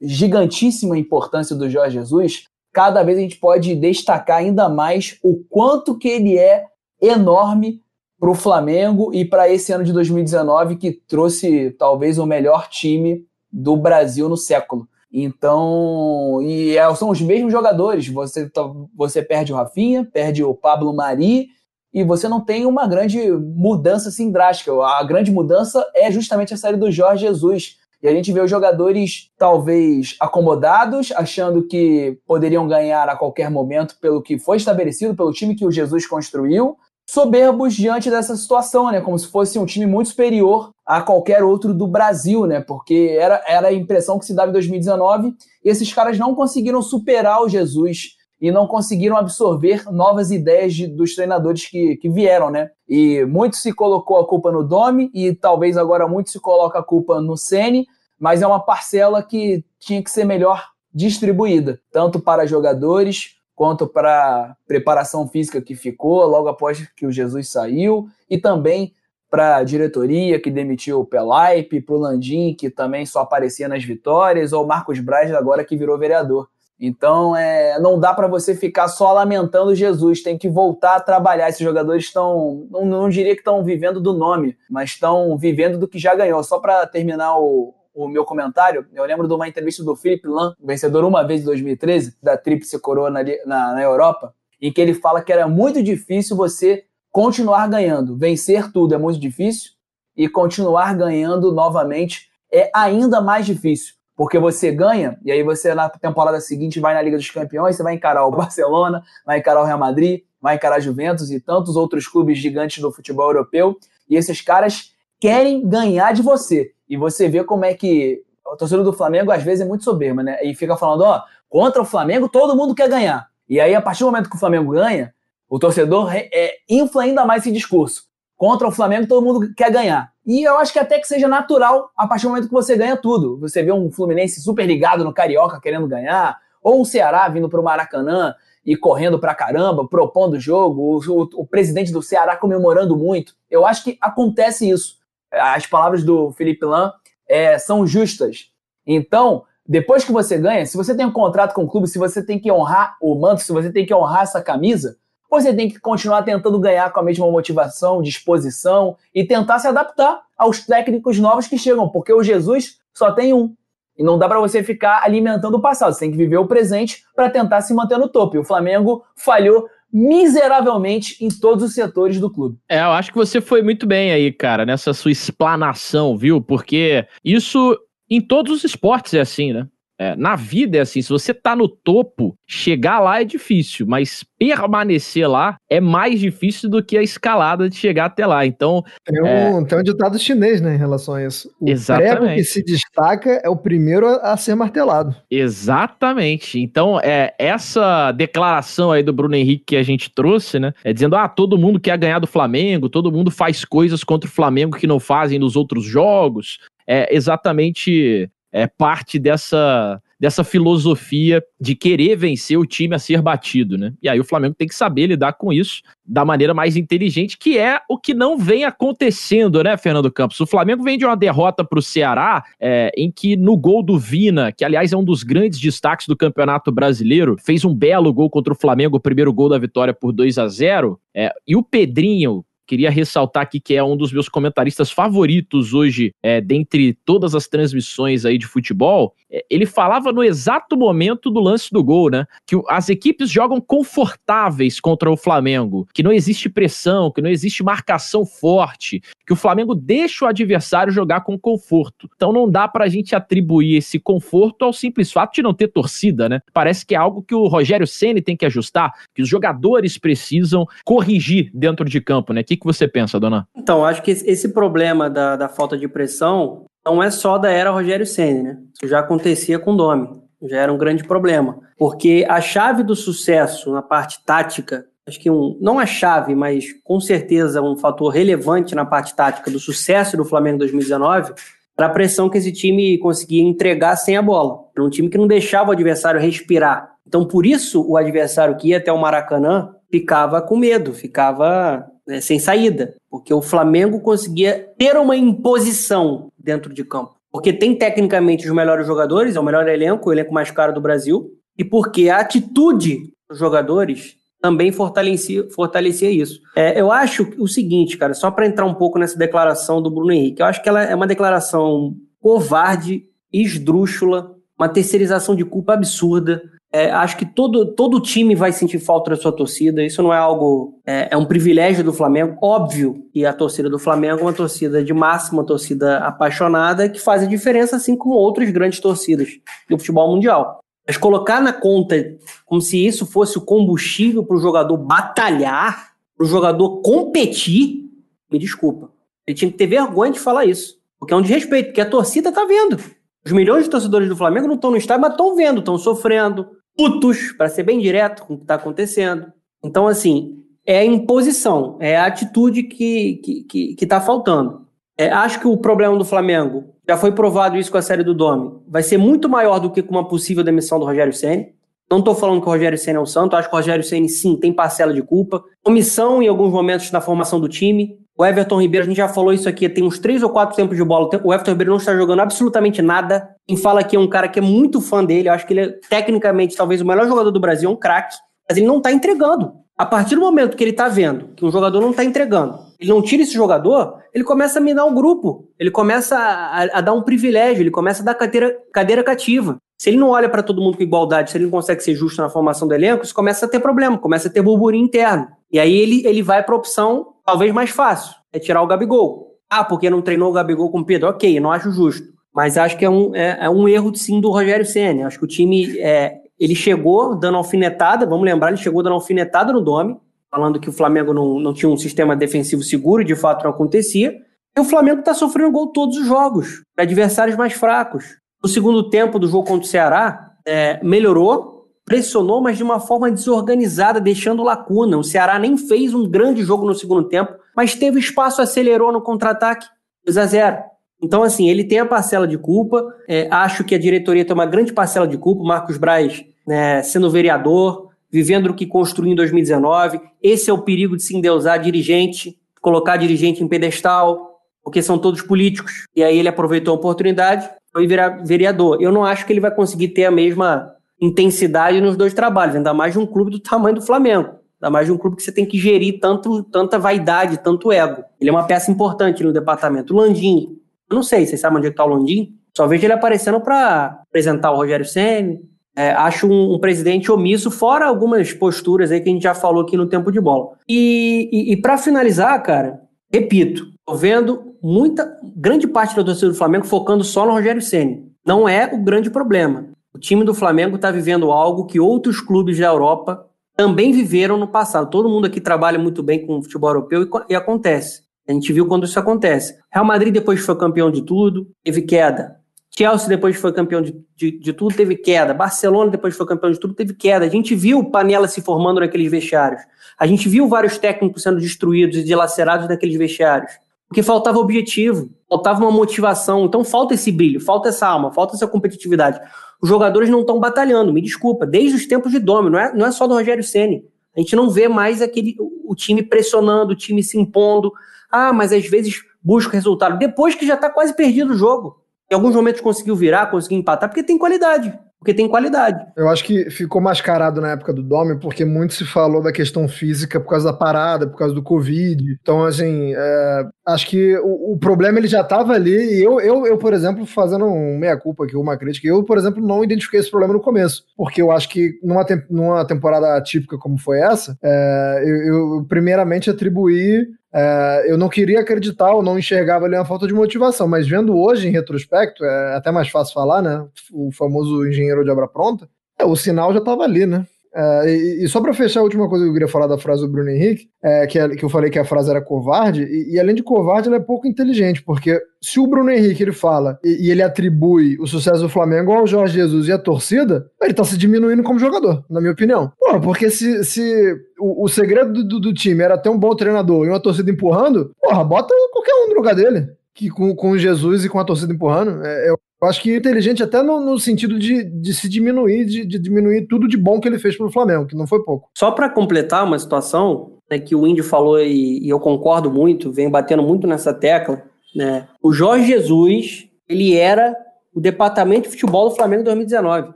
gigantíssima importância do Jorge Jesus, cada vez a gente pode destacar ainda mais o quanto que ele é enorme para o Flamengo e para esse ano de 2019 que trouxe talvez o melhor time do Brasil no século. Então, e é, são os mesmos jogadores. Você, tá, você perde o Rafinha, perde o Pablo Mari, e você não tem uma grande mudança assim drástica. A grande mudança é justamente a série do Jorge Jesus. E a gente vê os jogadores talvez acomodados, achando que poderiam ganhar a qualquer momento pelo que foi estabelecido, pelo time que o Jesus construiu, soberbos diante dessa situação, né? Como se fosse um time muito superior a qualquer outro do Brasil, né? Porque era, era a impressão que se dava em 2019 e esses caras não conseguiram superar o Jesus e não conseguiram absorver novas ideias de, dos treinadores que, que vieram, né? E muito se colocou a culpa no Domi e talvez agora muito se coloca a culpa no Sene, mas é uma parcela que tinha que ser melhor distribuída, tanto para jogadores quanto para preparação física que ficou logo após que o Jesus saiu, e também para a diretoria que demitiu o Pelaipe, para o Landim, que também só aparecia nas vitórias, ou o Marcos Braz, agora que virou vereador. Então, é, não dá para você ficar só lamentando Jesus, tem que voltar a trabalhar. Esses jogadores estão, não, não diria que estão vivendo do nome, mas estão vivendo do que já ganhou. Só para terminar o, o meu comentário, eu lembro de uma entrevista do Philip Lahm, vencedor uma vez em 2013, da Tríplice Coroa na, na, na Europa, em que ele fala que era muito difícil você continuar ganhando. Vencer tudo é muito difícil e continuar ganhando novamente é ainda mais difícil. Porque você ganha, e aí você na temporada seguinte vai na Liga dos Campeões, você vai encarar o Barcelona, vai encarar o Real Madrid, vai encarar a Juventus e tantos outros clubes gigantes do futebol europeu. E esses caras querem ganhar de você. E você vê como é que o torcedor do Flamengo às vezes é muito soberba, né? E fica falando, ó, contra o Flamengo todo mundo quer ganhar. E aí, a partir do momento que o Flamengo ganha, o torcedor é, infla ainda mais esse discurso. Contra o Flamengo todo mundo quer ganhar. E eu acho que até que seja natural a partir do momento que você ganha tudo. Você vê um Fluminense super ligado no Carioca querendo ganhar, ou um Ceará vindo para o Maracanã e correndo pra caramba, propondo o jogo, o, o, o presidente do Ceará comemorando muito. Eu acho que acontece isso as palavras do Felipe Lan é, são justas. Então, depois que você ganha, se você tem um contrato com o clube, se você tem que honrar o manto, se você tem que honrar essa camisa, você tem que continuar tentando ganhar com a mesma motivação, disposição e tentar se adaptar aos técnicos novos que chegam, porque o Jesus só tem um. E não dá para você ficar alimentando o passado, você tem que viver o presente para tentar se manter no topo. E o Flamengo falhou miseravelmente em todos os setores do clube. É, eu acho que você foi muito bem aí, cara, nessa sua explanação, viu? Porque isso em todos os esportes é assim, né? É, na vida é assim, se você tá no topo, chegar lá é difícil, mas permanecer lá é mais difícil do que a escalada de chegar até lá. Então. Tem um, é... tem um ditado chinês, né, em relação a isso. O Exatamente. prego que se destaca é o primeiro a, a ser martelado. Exatamente. Então, é essa declaração aí do Bruno Henrique que a gente trouxe, né? É dizendo: ah, todo mundo quer ganhar do Flamengo, todo mundo faz coisas contra o Flamengo que não fazem nos outros jogos. É exatamente é parte dessa dessa filosofia de querer vencer o time a ser batido, né? E aí o Flamengo tem que saber lidar com isso da maneira mais inteligente, que é o que não vem acontecendo, né, Fernando Campos? O Flamengo vem de uma derrota para o Ceará, é, em que no gol do Vina, que aliás é um dos grandes destaques do Campeonato Brasileiro, fez um belo gol contra o Flamengo, o primeiro gol da vitória por 2 a 0 é, e o Pedrinho, Queria ressaltar aqui que é um dos meus comentaristas favoritos hoje, é, dentre todas as transmissões aí de futebol. É, ele falava no exato momento do lance do gol, né? Que as equipes jogam confortáveis contra o Flamengo, que não existe pressão, que não existe marcação forte, que o Flamengo deixa o adversário jogar com conforto. Então não dá pra gente atribuir esse conforto ao simples fato de não ter torcida, né? Parece que é algo que o Rogério Ceni tem que ajustar, que os jogadores precisam corrigir dentro de campo, né? Que que você pensa, dona? Então, acho que esse problema da, da falta de pressão não é só da era Rogério Senna, né? Isso já acontecia com o Domi, já era um grande problema. Porque a chave do sucesso na parte tática, acho que um, não a chave, mas com certeza um fator relevante na parte tática do sucesso do Flamengo em 2019, era a pressão que esse time conseguia entregar sem a bola. Era um time que não deixava o adversário respirar. Então, por isso, o adversário que ia até o Maracanã ficava com medo, ficava né, sem saída, porque o Flamengo conseguia ter uma imposição dentro de campo. Porque tem tecnicamente os melhores jogadores, é o melhor elenco, o elenco mais caro do Brasil, e porque a atitude dos jogadores também fortalecia, fortalecia isso. É, eu acho o seguinte, cara, só para entrar um pouco nessa declaração do Bruno Henrique, eu acho que ela é uma declaração covarde, esdrúxula, uma terceirização de culpa absurda. É, acho que todo, todo time vai sentir falta da sua torcida. Isso não é algo. É, é, um privilégio do Flamengo. Óbvio que a torcida do Flamengo é uma torcida de máxima, uma torcida apaixonada, que faz a diferença, assim como outras grandes torcidas do futebol mundial. Mas colocar na conta como se isso fosse o combustível para o jogador batalhar, para o jogador competir, me desculpa. Ele tinha que ter vergonha de falar isso. Porque é um desrespeito, porque a torcida tá vendo. Os milhões de torcedores do Flamengo não estão no estádio, mas estão vendo, estão sofrendo, putos, para ser bem direto com o que está acontecendo. Então, assim, é a imposição, é a atitude que está que, que, tá faltando. É, acho que o problema do Flamengo, já foi provado isso com a série do Domi, vai ser muito maior do que com uma possível demissão do Rogério Ceni. Não estou falando que o Rogério Ceni é um santo, acho que o Rogério Ceni sim tem parcela de culpa. Omissão em alguns momentos na formação do time. O Everton Ribeiro, a gente já falou isso aqui, tem uns três ou quatro tempos de bola. O Everton Ribeiro não está jogando absolutamente nada. Quem fala aqui é um cara que é muito fã dele. Eu acho que ele é, tecnicamente, talvez o melhor jogador do Brasil, é um craque. Mas ele não está entregando. A partir do momento que ele está vendo que um jogador não está entregando, ele não tira esse jogador, ele começa a minar o grupo. Ele começa a, a dar um privilégio, ele começa a dar cadeira, cadeira cativa. Se ele não olha para todo mundo com igualdade, se ele não consegue ser justo na formação do elenco, isso começa a ter problema, começa a ter burburinho interno. E aí ele, ele vai para a opção talvez mais fácil, é tirar o Gabigol. Ah, porque não treinou o Gabigol com o Pedro? Ok, não acho justo. Mas acho que é um, é, é um erro, sim, do Rogério Senna. Acho que o time, é, ele chegou dando alfinetada, vamos lembrar, ele chegou dando alfinetada no Dome, falando que o Flamengo não, não tinha um sistema defensivo seguro, de fato não acontecia. E o Flamengo está sofrendo gol todos os jogos, adversários mais fracos. No segundo tempo do jogo contra o Ceará, é, melhorou, pressionou, mas de uma forma desorganizada, deixando lacuna. O Ceará nem fez um grande jogo no segundo tempo, mas teve espaço, acelerou no contra-ataque, 2 a 0 Então, assim, ele tem a parcela de culpa. É, acho que a diretoria tem uma grande parcela de culpa. Marcos Braz, né, sendo vereador, vivendo o que construiu em 2019. Esse é o perigo de se endeusar dirigente, colocar dirigente em pedestal, porque são todos políticos. E aí ele aproveitou a oportunidade, foi virar vereador. Eu não acho que ele vai conseguir ter a mesma intensidade nos dois trabalhos, ainda mais de um clube do tamanho do Flamengo. Ainda mais de um clube que você tem que gerir tanto, tanta vaidade, tanto ego. Ele é uma peça importante no departamento. O Landim, eu não sei, vocês sabem onde é está o Landim? Só vejo ele aparecendo para apresentar o Rogério Senna. É, acho um, um, presidente omisso, fora algumas posturas aí que a gente já falou aqui no tempo de bola. E, e, e para finalizar, cara, repito, tô vendo muita, grande parte da torcida do Flamengo focando só no Rogério Senna. Não é o grande problema. O time do Flamengo está vivendo algo que outros clubes da Europa também viveram no passado. Todo mundo aqui trabalha muito bem com o futebol europeu e, e acontece. A gente viu quando isso acontece. Real Madrid depois foi campeão de tudo, teve queda. Chelsea depois foi campeão de, de, de, tudo, teve queda. Barcelona depois foi campeão de tudo, teve queda. A gente viu panela se formando naqueles vestiários. A gente viu vários técnicos sendo destruídos e dilacerados naqueles vestiários. Porque faltava objetivo, faltava uma motivação. Então falta esse brilho, falta essa alma, falta essa competitividade. Os jogadores não estão batalhando, me desculpa, desde os tempos de Dome, não é, não é só do Rogério Ceni. A gente não vê mais aquele o time pressionando, o time se impondo. Ah, mas às vezes busca resultado depois que já está quase perdido o jogo. Em alguns momentos conseguiu virar, conseguiu empatar, porque tem qualidade porque tem qualidade. Eu acho que ficou mascarado na época do Domi, porque muito se falou da questão física por causa da parada, por causa do Covid. Então, assim, é, acho que o, o, problema ele já estava ali. E eu, eu, eu, por exemplo, fazendo um meia-culpa aqui, uma crítica, eu, por exemplo, não identifiquei esse problema no começo. Porque eu acho que numa, te numa temporada típica como foi essa, é, eu, eu primeiramente atribuí é, eu não queria acreditar ou não enxergava ali uma falta de motivação, mas vendo hoje em retrospecto, é até mais fácil falar, né? O famoso engenheiro de obra pronta, é, o sinal já estava ali, né? É, e, e, só para fechar a última coisa que eu queria falar da frase do Bruno Henrique, é, que, é, que eu falei que a frase era covarde, e, e, além de covarde, ela é pouco inteligente, porque se o Bruno Henrique ele fala e, e, ele atribui o sucesso do Flamengo ao Jorge Jesus e à torcida, ele tá se diminuindo como jogador, na minha opinião. Pô, porque se, se o, o segredo do, do, do, time era ter um bom treinador e uma torcida empurrando, porra, bota qualquer um no lugar dele. Que com, com Jesus e com a torcida empurrando. É, eu eu acho que inteligente até no, no sentido de, de, se diminuir, de, de, diminuir tudo de bom que ele fez pelo Flamengo, que não foi pouco. Só para completar uma situação né, que o Indy falou e, e, eu concordo muito, venho batendo muito nessa tecla, né? O Jorge Jesus, ele era o departamento de futebol do Flamengo em 2019.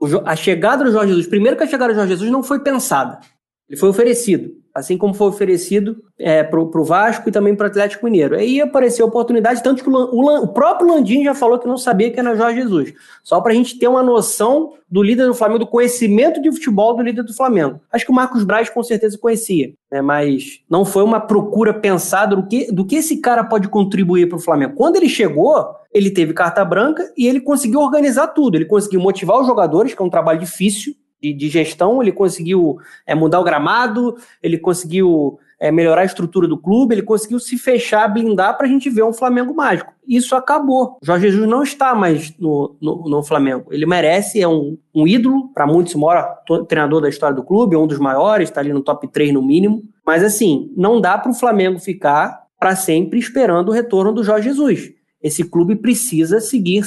O, a chegada do Jorge Jesus, primeiro que a chegada do Jorge Jesus não foi pensada, ele foi oferecido assim como foi oferecido é, para o Vasco e também para o Atlético Mineiro. Aí apareceu a oportunidade, tanto que o, o, o, próprio Landim já falou que não sabia que era Jorge Jesus. Só para a gente ter uma noção do líder do Flamengo, do conhecimento de futebol do líder do Flamengo. Acho que o Marcos Braz com certeza conhecia, né, mas não foi uma procura pensada do que, do que esse cara pode contribuir para o Flamengo. Quando ele chegou, ele teve carta branca e ele conseguiu organizar tudo. Ele conseguiu motivar os jogadores, que é um trabalho difícil, de, de gestão, ele conseguiu é, mudar o gramado, ele conseguiu é, melhorar a estrutura do clube, ele conseguiu se fechar, blindar para a gente ver um Flamengo mágico. Isso acabou. Jorge Jesus não está mais no, no, no Flamengo. Ele merece, é um, um ídolo, para muitos, maior treinador da história do clube, é um dos maiores, está ali no top 3 no mínimo. Mas assim, não dá para o Flamengo ficar para sempre esperando o retorno do Jorge Jesus. Esse clube precisa seguir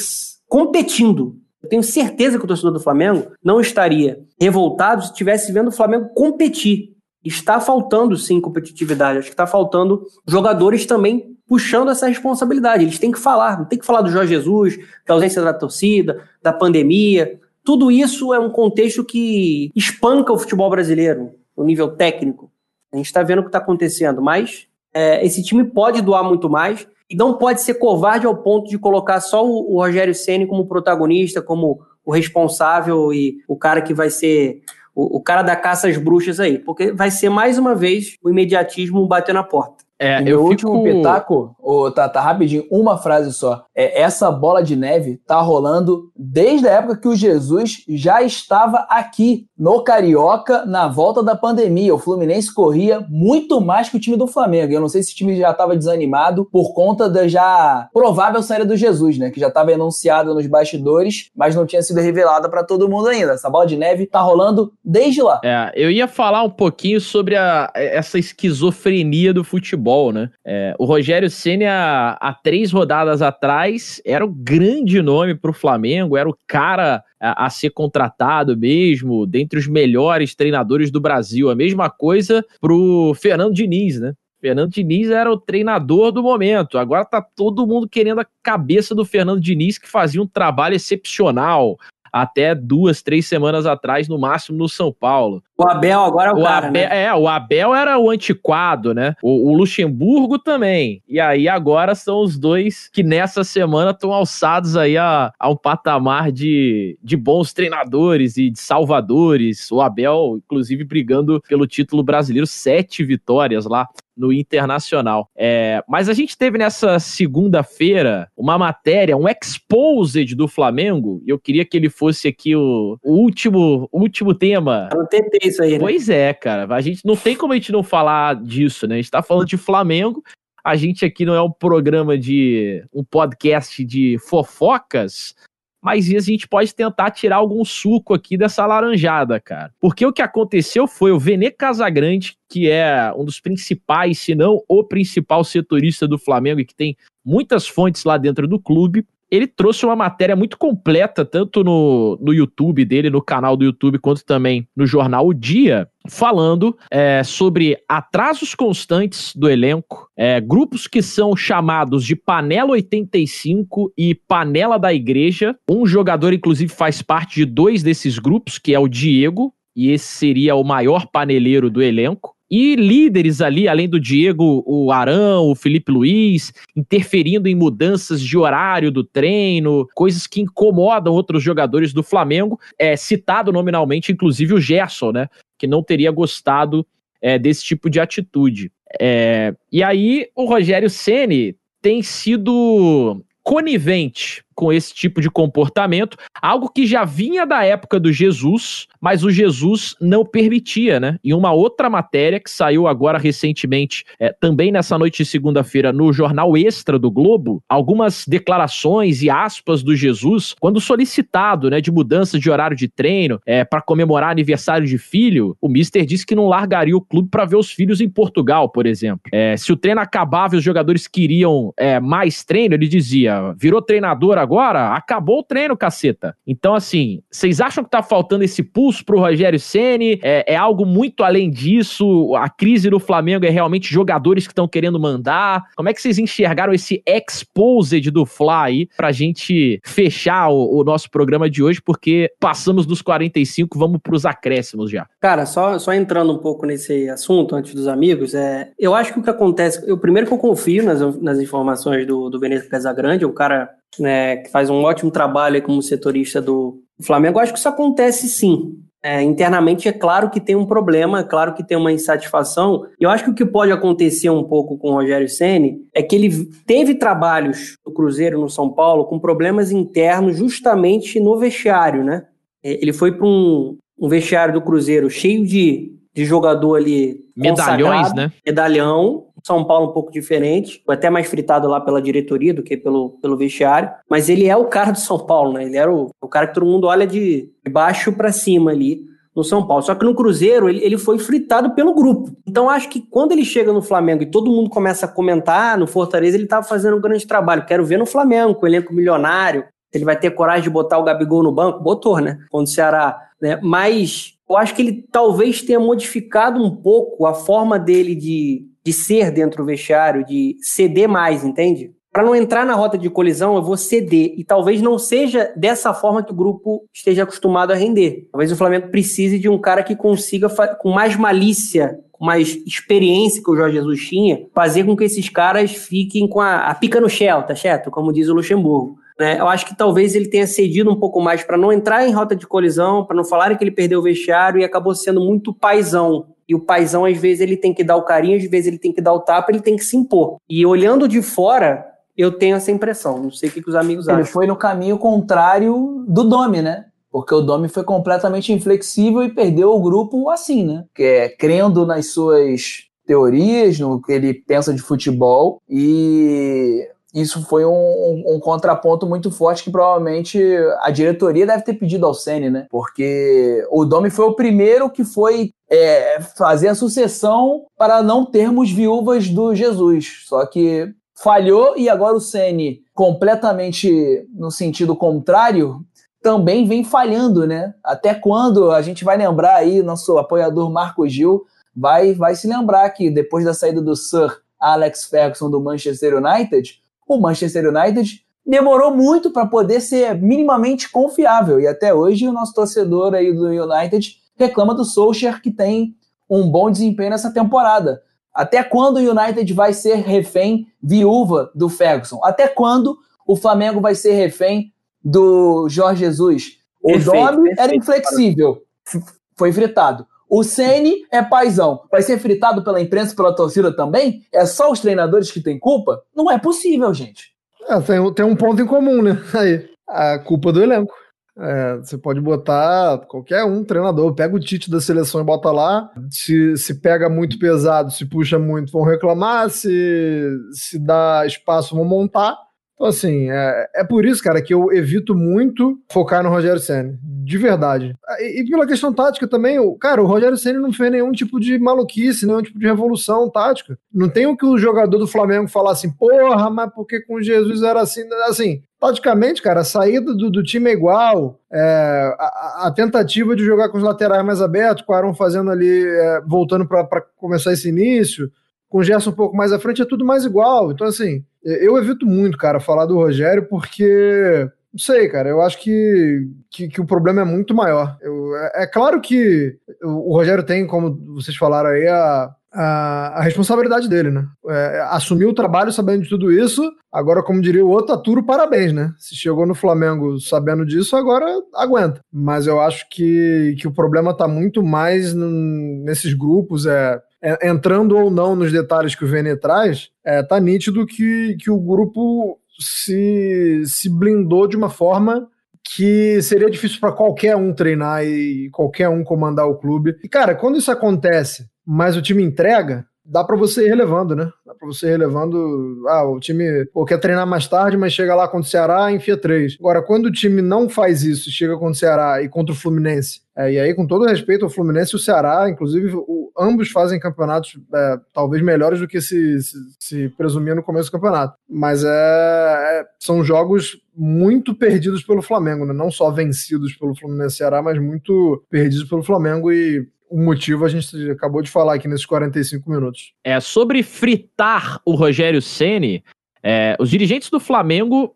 competindo eu tenho certeza que o torcedor do Flamengo não estaria revoltado se estivesse vendo o Flamengo competir. Está faltando, sim, competitividade. Acho que está faltando jogadores também puxando essa responsabilidade. Eles têm que falar, não tem que falar do Jorge Jesus, da ausência da torcida, da pandemia. Tudo isso é um contexto que espanca o futebol brasileiro, no nível técnico. A gente está vendo o que está acontecendo, mas é, esse time pode doar muito mais e não pode ser covarde ao ponto de colocar só o, o Rogério Ceni como protagonista, como o responsável e o cara que vai ser o, o, cara da caça às bruxas aí, porque vai ser mais uma vez o imediatismo bater na porta. É, e eu meu fico... último pitaco, oh, tá, tá rapidinho, uma frase só. É, essa bola de neve tá rolando desde a época que o Jesus já estava aqui no Carioca na volta da pandemia. O Fluminense corria muito mais que o time do Flamengo. Eu não sei se o time já estava desanimado por conta da já provável saída do Jesus, né? Que já estava anunciada nos bastidores, mas não tinha sido revelada para todo mundo ainda. Essa bola de neve tá rolando desde lá. É, eu ia falar um pouquinho sobre a, essa esquizofrenia do futebol, né? É, o Rogério Ceni há, três rodadas atrás era o grande nome para o Flamengo, era o cara a, a, ser contratado mesmo, dentre os melhores treinadores do Brasil. A mesma coisa pro Fernando Diniz, né? Fernando Diniz era o treinador do momento. Agora tá todo mundo querendo a cabeça do Fernando Diniz, que fazia um trabalho excepcional até duas, três semanas atrás, no máximo, no São Paulo. O Abel agora é o, o cara, Abel, né? É, o Abel era o antiquado, né? O, o, Luxemburgo também. E aí agora são os dois que nessa semana estão alçados aí a, a um patamar de, de bons treinadores e de salvadores. O Abel, inclusive, brigando pelo título brasileiro, sete vitórias lá no Internacional. É, mas a gente teve nessa segunda-feira uma matéria, um exposed do Flamengo, e eu queria que ele fosse aqui o, o último, último tema. Eu não tentei isso aí, né? Pois é, cara. A gente não tem como a gente não falar disso, né? A gente tá falando de Flamengo. A gente aqui não é um programa de. um podcast de fofocas, mas a gente pode tentar tirar algum suco aqui dessa laranjada, cara. Porque o que aconteceu foi o Vene Casagrande, que é um dos principais, se não o principal setorista do Flamengo e que tem muitas fontes lá dentro do clube, ele trouxe uma matéria muito completa, tanto no, no YouTube dele, no canal do YouTube, quanto também no jornal O Dia, falando é, sobre atrasos constantes do elenco, é, grupos que são chamados de Panela 85 e Panela da Igreja. Um jogador, inclusive, faz parte de dois desses grupos, que é o Diego, e esse seria o maior paneleiro do elenco. E líderes ali, além do Diego, o Arão, o Felipe Luiz, interferindo em mudanças de horário do treino, coisas que incomodam outros jogadores do Flamengo. É citado nominalmente, inclusive, o Gerson, né? Que não teria gostado é, desse tipo de atitude. É, e aí, o Rogério Ceni tem sido conivente com esse tipo de comportamento, algo que já vinha da época do Jesus, mas o Jesus não permitia, né? Em uma outra matéria que saiu agora recentemente, é, também nessa noite de segunda-feira, no jornal Extra do Globo, algumas declarações e aspas do Jesus, quando solicitado, né, de mudança de horário de treino é, para comemorar aniversário de filho, o Mister disse que não largaria o clube para ver os filhos em Portugal, por exemplo. É, se o treino acabava e os jogadores queriam é, mais treino, ele dizia: virou treinador agora, acabou o treino, caceta. Então, assim, vocês acham que tá faltando esse pulso pro Rogério Ceni? É, é algo muito além disso? A crise do Flamengo é realmente jogadores que estão querendo mandar? Como é que vocês enxergaram esse exposed do Fla aí pra gente fechar o, o nosso programa de hoje? Porque passamos dos 45, vamos pros acréscimos já. Cara, só, só entrando um pouco nesse assunto antes dos amigos, é, eu acho que o que acontece, eu primeiro que eu confio nas, nas informações do, do Veneza Casagrande, um cara né, que faz um ótimo trabalho como setorista do Flamengo. Eu acho que isso acontece sim. É, internamente é claro que tem um problema, é claro que tem uma insatisfação. E eu acho que o que pode acontecer um pouco com o Rogério Ceni é que ele teve trabalhos no Cruzeiro, no São Paulo, com problemas internos justamente no vestiário, né? É, ele foi para um, um vestiário do Cruzeiro cheio de, de jogador ali Medalhões, né? Medalhão, são Paulo um pouco diferente, até mais fritado lá pela diretoria do que pelo, pelo vestiário, mas ele é o cara do São Paulo, né? Ele era o, o cara que todo mundo olha de baixo para cima ali no São Paulo. Só que no Cruzeiro ele, ele foi fritado pelo grupo. Então acho que quando ele chega no Flamengo e todo mundo começa a comentar, no Fortaleza ele estava fazendo um grande trabalho. Quero ver no Flamengo, com o elenco milionário. Ele vai ter coragem de botar o Gabigol no banco? Botou, né? Quando o Ceará. Né? Mas eu acho que ele talvez tenha modificado um pouco a forma dele de de ser dentro do vestiário, de ceder mais, entende? Para não entrar na rota de colisão, eu vou ceder. E talvez não seja dessa forma que o grupo esteja acostumado a render. Talvez o Flamengo precise de um cara que consiga, com mais malícia, com mais experiência que o Jorge Jesus tinha, fazer com que esses caras fiquem com a, a pica no shell, tá certo? Como diz o Luxemburgo. Né? Eu acho que talvez ele tenha cedido um pouco mais para não entrar em rota de colisão, para não falarem que ele perdeu o vestiário e acabou sendo muito paisão e o paizão, às vezes, ele tem que dar o carinho, às vezes ele tem que dar o tapa, ele tem que se impor. E olhando de fora, eu tenho essa impressão. Não sei o que, que os amigos ele acham. Ele foi no caminho contrário do Domi, né? Porque o Domi foi completamente inflexível e perdeu o grupo assim, né? Que é crendo nas suas teorias, no que ele pensa de futebol e isso foi um, um, um, contraponto muito forte que provavelmente a diretoria deve ter pedido ao Ceni, né? Porque o Domi foi o primeiro que foi é, fazer a sucessão para não termos viúvas do Jesus. Só que falhou e agora o Ceni, completamente no sentido contrário, também vem falhando, né? Até quando a gente vai lembrar aí, nosso apoiador Marco Gil vai, vai se lembrar que depois da saída do Sir Alex Ferguson do Manchester United, o Manchester United demorou muito para poder ser minimamente confiável. E até hoje o nosso torcedor aí do United reclama do Solskjaer que tem um bom desempenho nessa temporada. Até quando o United vai ser refém viúva do Ferguson? Até quando o Flamengo vai ser refém do Jorge Jesus? O Domi era inflexível, foi fritado. O Ceni é paizão. Vai ser fritado pela imprensa pela torcida também? É só os treinadores que têm culpa? Não é possível, gente. É, tem, tem um ponto em comum, né? Aí. A culpa do elenco. É, você pode botar qualquer um treinador, pega o Tite da seleção e bota lá. Se, se pega muito pesado, se puxa muito, vão reclamar. Se, se dá espaço, vão montar. Então, assim, é, é por isso, cara, que eu evito muito focar no Rogério Senna. De verdade. E, e pela questão tática também, o, cara, o Rogério Senna não fez nenhum tipo de maluquice, nenhum tipo de revolução tática. Não tem o que o jogador do Flamengo falar assim, porra, mas porque com Jesus era assim? Assim, taticamente, cara, a saída do, do time é igual, é, a, a, tentativa de jogar com os laterais mais abertos, com o Aaron fazendo ali, é, voltando para começar esse início, com o Gerson um pouco mais à frente, é tudo mais igual. Então, assim, eu evito muito, cara, falar do Rogério, porque. Não sei, cara. Eu acho que, que, que o problema é muito maior. Eu, é, é, claro que o, o, Rogério tem, como vocês falaram aí, a, a, a responsabilidade dele, né? É, assumiu o trabalho sabendo de tudo isso. Agora, como diria o outro, Aturo, parabéns, né? Se chegou no Flamengo sabendo disso, agora aguenta. Mas eu acho que, que o problema tá muito mais nesses grupos. É, é, entrando ou não nos detalhes que o Vene traz, é, tá nítido que, que o grupo se, se blindou de uma forma que seria difícil para qualquer um treinar e qualquer um comandar o clube. E, cara, quando isso acontece, mas o time entrega, dá para você ir relevando, né? Dá para você ir relevando. Ah, o time pô, quer treinar mais tarde, mas chega lá contra o Ceará enfia três. Agora, quando o time não faz isso, chega contra o Ceará e contra o Fluminense, é, e aí, com todo respeito ao Fluminense e o Ceará, inclusive, o, ambos fazem campeonatos é, talvez melhores do que se, se, se, presumia no começo do campeonato. Mas é, é, são jogos muito perdidos pelo Flamengo, né? não só vencidos pelo Fluminense e Ceará, mas muito perdidos pelo Flamengo e o motivo a gente acabou de falar aqui nesses 45 minutos. É sobre fritar o Rogério Ceni. É, os dirigentes do Flamengo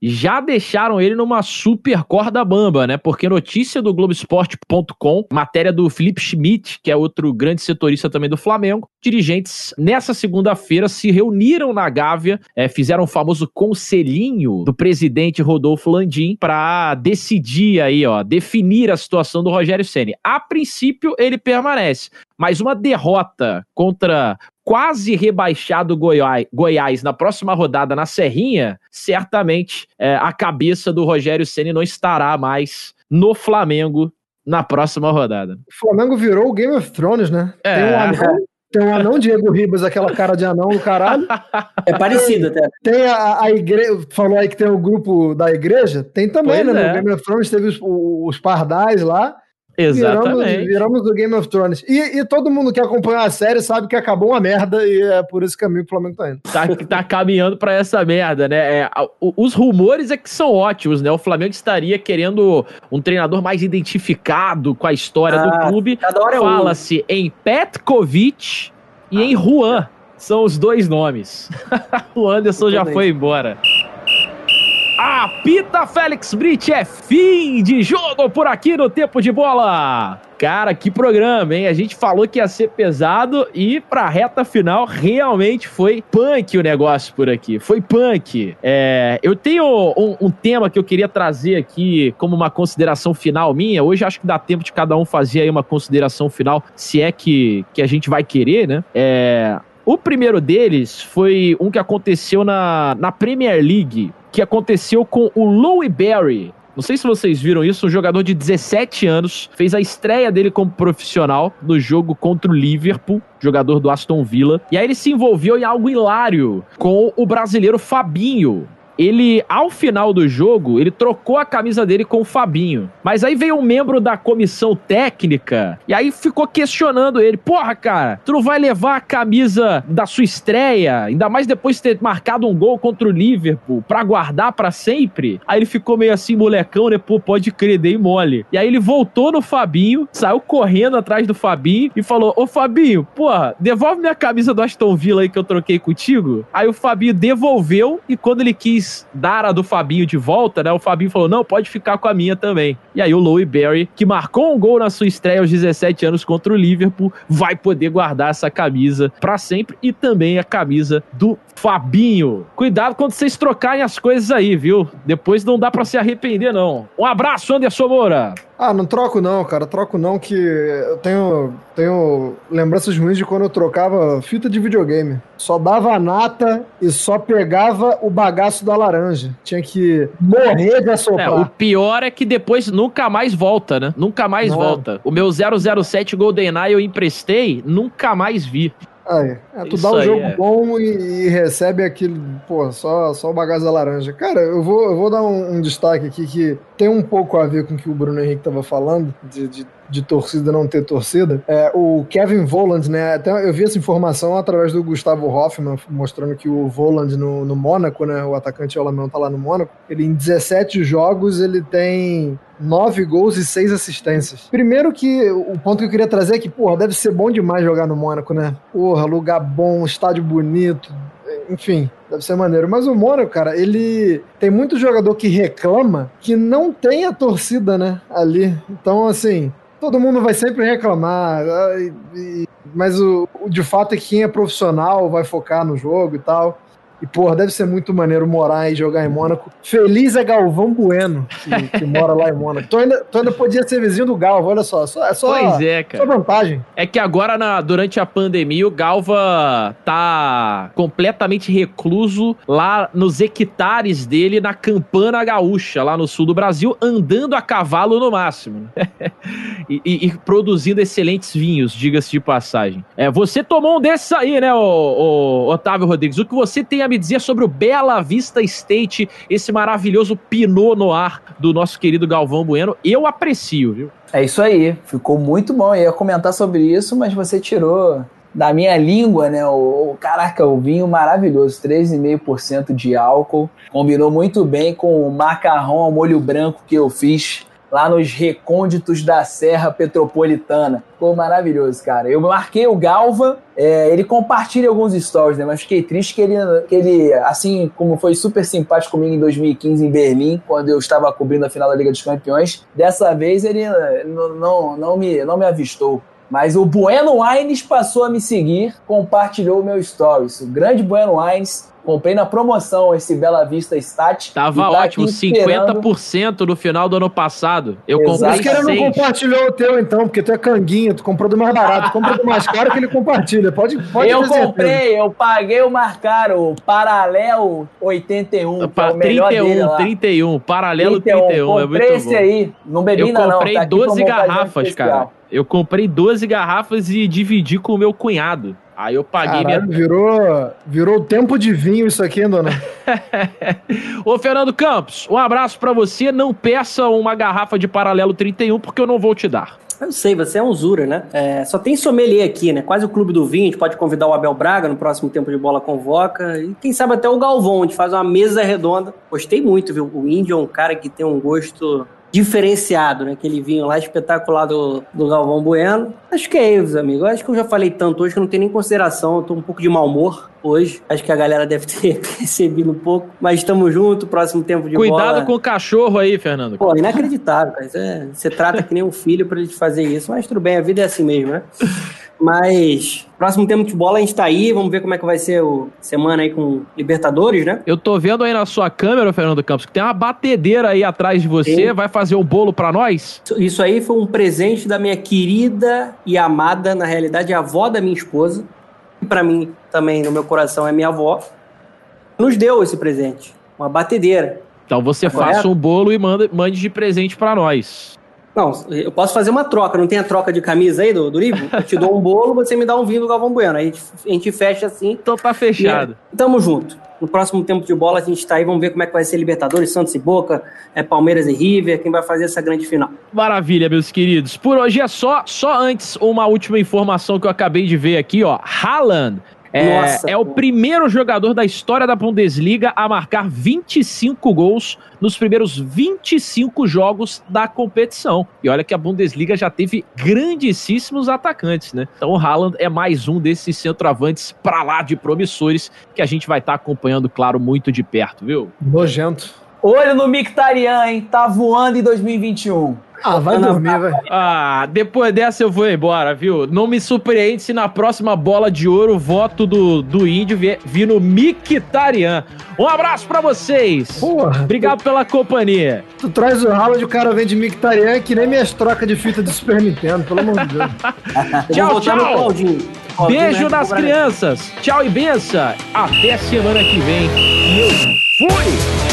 já deixaram ele numa super corda bamba, né? Porque notícia do Globoesporte.com, matéria do Felipe Schmidt, que é outro grande setorista também do Flamengo, dirigentes nessa segunda-feira se reuniram na Gávea, é, fizeram o famoso conselhinho do presidente Rodolfo Landim para decidir aí, ó, definir a situação do Rogério Ceni. A princípio ele permanece, mas uma derrota contra quase rebaixado Goiás, Goiás na próxima rodada na Serrinha, certamente é, a cabeça do Rogério Ceni não estará mais no Flamengo na próxima rodada. O Flamengo virou o Game of Thrones, né? É. Tem um anão, tem um anão Diego Ribas, aquela cara de anão do caralho. É parecido até. Tem a, a igreja, falou aí que tem o grupo da igreja, tem também, pois né? É. No Game of Thrones teve os, os pardais lá. Exatamente. Viramos, viramos do Game of Thrones. E, e, todo mundo que acompanha a série sabe que acabou uma merda e é por esse caminho que o Flamengo tá indo. Tá, tá caminhando para essa merda, né? É, os rumores é que são ótimos, né? O Flamengo estaria querendo um treinador mais identificado com a história ah, do clube. É Fala-se em Petkovic e ah, em Juan. São os dois nomes. o Anderson já foi embora. Apita Félix Brit, é fim de jogo por aqui no Tempo de Bola. Cara, que programa, hein? A gente falou que ia ser pesado e pra reta final realmente foi punk o negócio por aqui. Foi punk. É, eu tenho um, um, tema que eu queria trazer aqui como uma consideração final minha. Hoje acho que dá tempo de cada um fazer aí uma consideração final, se é que, que a gente vai querer, né? É, o primeiro deles foi um que aconteceu na, na Premier League que aconteceu com o Louie Berry. Não sei se vocês viram isso, um jogador de 17 anos, fez a estreia dele como profissional no jogo contra o Liverpool, jogador do Aston Villa. E aí ele se envolveu em algo hilário com o brasileiro Fabinho, ele, ao final do jogo, ele trocou a camisa dele com o Fabinho. Mas aí veio um membro da comissão técnica e aí ficou questionando ele: Porra, cara, tu não vai levar a camisa da sua estreia, ainda mais depois de ter marcado um gol contra o Liverpool, pra guardar para sempre? Aí ele ficou meio assim, molecão, né? Pô, pode crer, dei mole. E aí ele voltou no Fabinho, saiu correndo atrás do Fabinho e falou: Ô Fabinho, porra, devolve minha camisa do Aston Villa aí que eu troquei contigo. Aí o Fabinho devolveu e quando ele quis dar a do Fabinho de volta, né? O Fabinho falou: não, pode ficar com a minha também. E aí o Louie Berry, que marcou um gol na sua estreia aos 17 anos contra o Liverpool, vai poder guardar essa camisa para sempre e também a camisa do Fabinho. Cuidado quando vocês trocarem as coisas aí, viu? Depois não dá para se arrepender, não. Um abraço, Anderson Moura. Ah, não troco não, cara. Troco não, que eu tenho, tenho lembranças ruins de quando eu trocava fita de videogame. Só dava a nata e só pegava o bagaço da laranja. Tinha que morrer de É, assoprar. o pior é que depois nunca mais volta, né? Nunca mais Não. volta. O meu 007 GoldenEye eu emprestei, nunca mais vi. Aí, é, tu Isso dá um jogo é. bom e, e recebe aquele, pô, só, só o bagaço da laranja. Cara, eu vou, eu vou dar um, um destaque aqui que tem um pouco a ver com o que o Bruno Henrique tava falando, de, de, de torcida não ter torcida. É, o Kevin Voland, né, até eu vi essa informação através do Gustavo Hoffman, mostrando que o Voland no, no Mônaco, né, o atacante alemão tá lá no Mônaco, ele em 17 jogos ele tem nove gols e seis assistências. Primeiro que o ponto que eu queria trazer é que, porra, deve ser bom demais jogar no Mônaco, né? Porra, lugar bom, estádio bonito, enfim, deve ser maneiro. Mas o Mônaco, cara, ele tem muito jogador que reclama que não tem a torcida, né, ali. Então, assim, todo mundo vai sempre reclamar, mas o de fato é que quem é profissional vai focar no jogo e tal. E, porra, deve ser muito maneiro morar e jogar em Mônaco. Feliz é Galvão Bueno, que, que mora lá em Mônaco. Tu ainda, tu ainda podia ser vizinho do Galvão, olha só. só é só, Pois é, só cara. vantagem. É que agora, na- durante a pandemia, o Galva tá completamente recluso lá nos hectares dele na Campana Gaúcha, lá no sul do Brasil, andando a cavalo no máximo. né? e, e- e produzindo excelentes vinhos, diga-se de passagem. É, você tomou um desses aí, né, Otávio Rodrigues? O que você tem a me dizer sobre o Bela Vista State, esse maravilhoso Pinot Noir do nosso querido Galvão Bueno? Eu aprecio, viu? É isso aí, ficou muito bom. Eu ia comentar sobre isso, mas você tirou da minha língua, né? O, o- caraca, o vinho maravilhoso, 3,5% de álcool. Combinou muito bem com o macarrão ao molho branco que eu fiz lá nos recônditos da Serra Petropolitana. Ficou maravilhoso, cara. Eu marquei o Galva, é, ele compartilha alguns stories, né? Mas fiquei triste que ele, que ele, assim como foi super simpático comigo em 2015 em Berlim, quando eu estava cobrindo a final da Liga dos Campeões, dessa vez ele eh, não, não, não, me, não me avistou. Mas o Bueno Wines passou a me seguir, compartilhou o meu stories. O grande Bueno Wines, comprei na promoção esse Bela Vista Stat. Tava tá ótimo, aqui esperando- 50% no final do ano passado. Eu Exato. Por comprei isso que ele não compartilhou o teu, então, porque tu é canguinha, tu comprou do mais barato, tu compra do mais caro que ele compartilha. Pode, pode eu certeza. comprei, eu paguei o mais caro, o Paralel 81, que é Pa- o melhor dele 31, lá. 31, paralelo 31, 31, é comprei muito esse bom. aí, não bebi Eu ainda não, comprei tá aqui 12 como ocasião garrafas, cara. Eu comprei 12 garrafas e dividi com o meu cunhado. Aí eu paguei Caralho, minha. virou, virou tempo de vinho isso aqui, hein, dona? Ô, Fernando Campos, um abraço pra você. Não peça uma garrafa de paralelo 31, porque eu não vou te dar. Eu sei, você é um Zura, né? É, só tem sommelier aqui, né? Quase o clube do vinho. A gente pode convidar o Abel Braga no próximo tempo de bola convoca. E quem sabe até o Galvão, a gente faz uma mesa redonda. Gostei muito, viu? O índio é um cara que tem um gosto diferenciado, né? Aquele vinho lá espetacular do, do Galvão Bueno. Acho que é isso, amigo. Acho que eu já falei tanto hoje que não tenho nem consideração. Eu tô um pouco de mau humor hoje. Acho que a galera deve ter percebido um pouco. Mas estamos juntos, próximo tempo de bola. Cuidado com o cachorro aí, Fernando. Pô, inacreditável, cara. Isso é- você trata que nem um filho pra ele te fazer isso. Mas tudo bem, a vida é assim mesmo, né? Mas, próximo tempo de bola a gente tá aí. Vamos ver como é que vai ser o semana aí com Libertadores, né? Eu tô vendo aí na sua câmera, Fernando Campos, que tem uma batedeira aí atrás de você. Sim. Vai fazer o bolo pra nós? Isso- aí foi um presente da minha querida e amada, na realidade, avó da minha esposa. E pra mim também, no meu coração, é minha avó. Nos deu esse presente. Uma batedeira. Então você Correto. faça um bolo e manda, mande de presente pra nós. Não, eu posso fazer uma troca. Não tem a troca de camisa aí do, do livro? Eu te dou um bolo, você me dá um vinho do Galvão Bueno. Aí a gente, a gente fecha assim. Então tá fechado. E, tamo junto. No próximo tempo de bola a gente tá aí, vamos ver como é que vai ser Libertadores, Santos e Boca, é Palmeiras e River, quem vai fazer essa grande final. Maravilha, meus queridos. Por hoje é só. Só antes, uma última informação que eu acabei de ver aqui, ó. Haaland é, Nossa, é o primeiro jogador da história da Bundesliga a marcar 25 gols nos primeiros 25 jogos da competição. E olha que a Bundesliga já teve grandíssimos atacantes, né? Então o Haaland é mais um desses centroavantes pra lá de promissores que a gente vai estar acompanhando, claro, muito de perto, viu? Nojento. Olho no Mictarian, hein? Tá voando em 2021. Ah, vai dormir, vai. Ah, depois dessa eu vou embora, viu? Não me surpreende se na próxima bola de ouro o voto do, do índio vi- vir no Mictarian. Um abraço pra vocês. Porra. Obrigado pela companhia. Tu traz o Howard, o cara vem de Mictarian, que nem minhas trocas de fita de Super Nintendo, pelo amor de Deus. Eu Tchau, tchau. Claudinho Beijo nas crianças. Tchau e benção. Até semana que vem. E eu fui!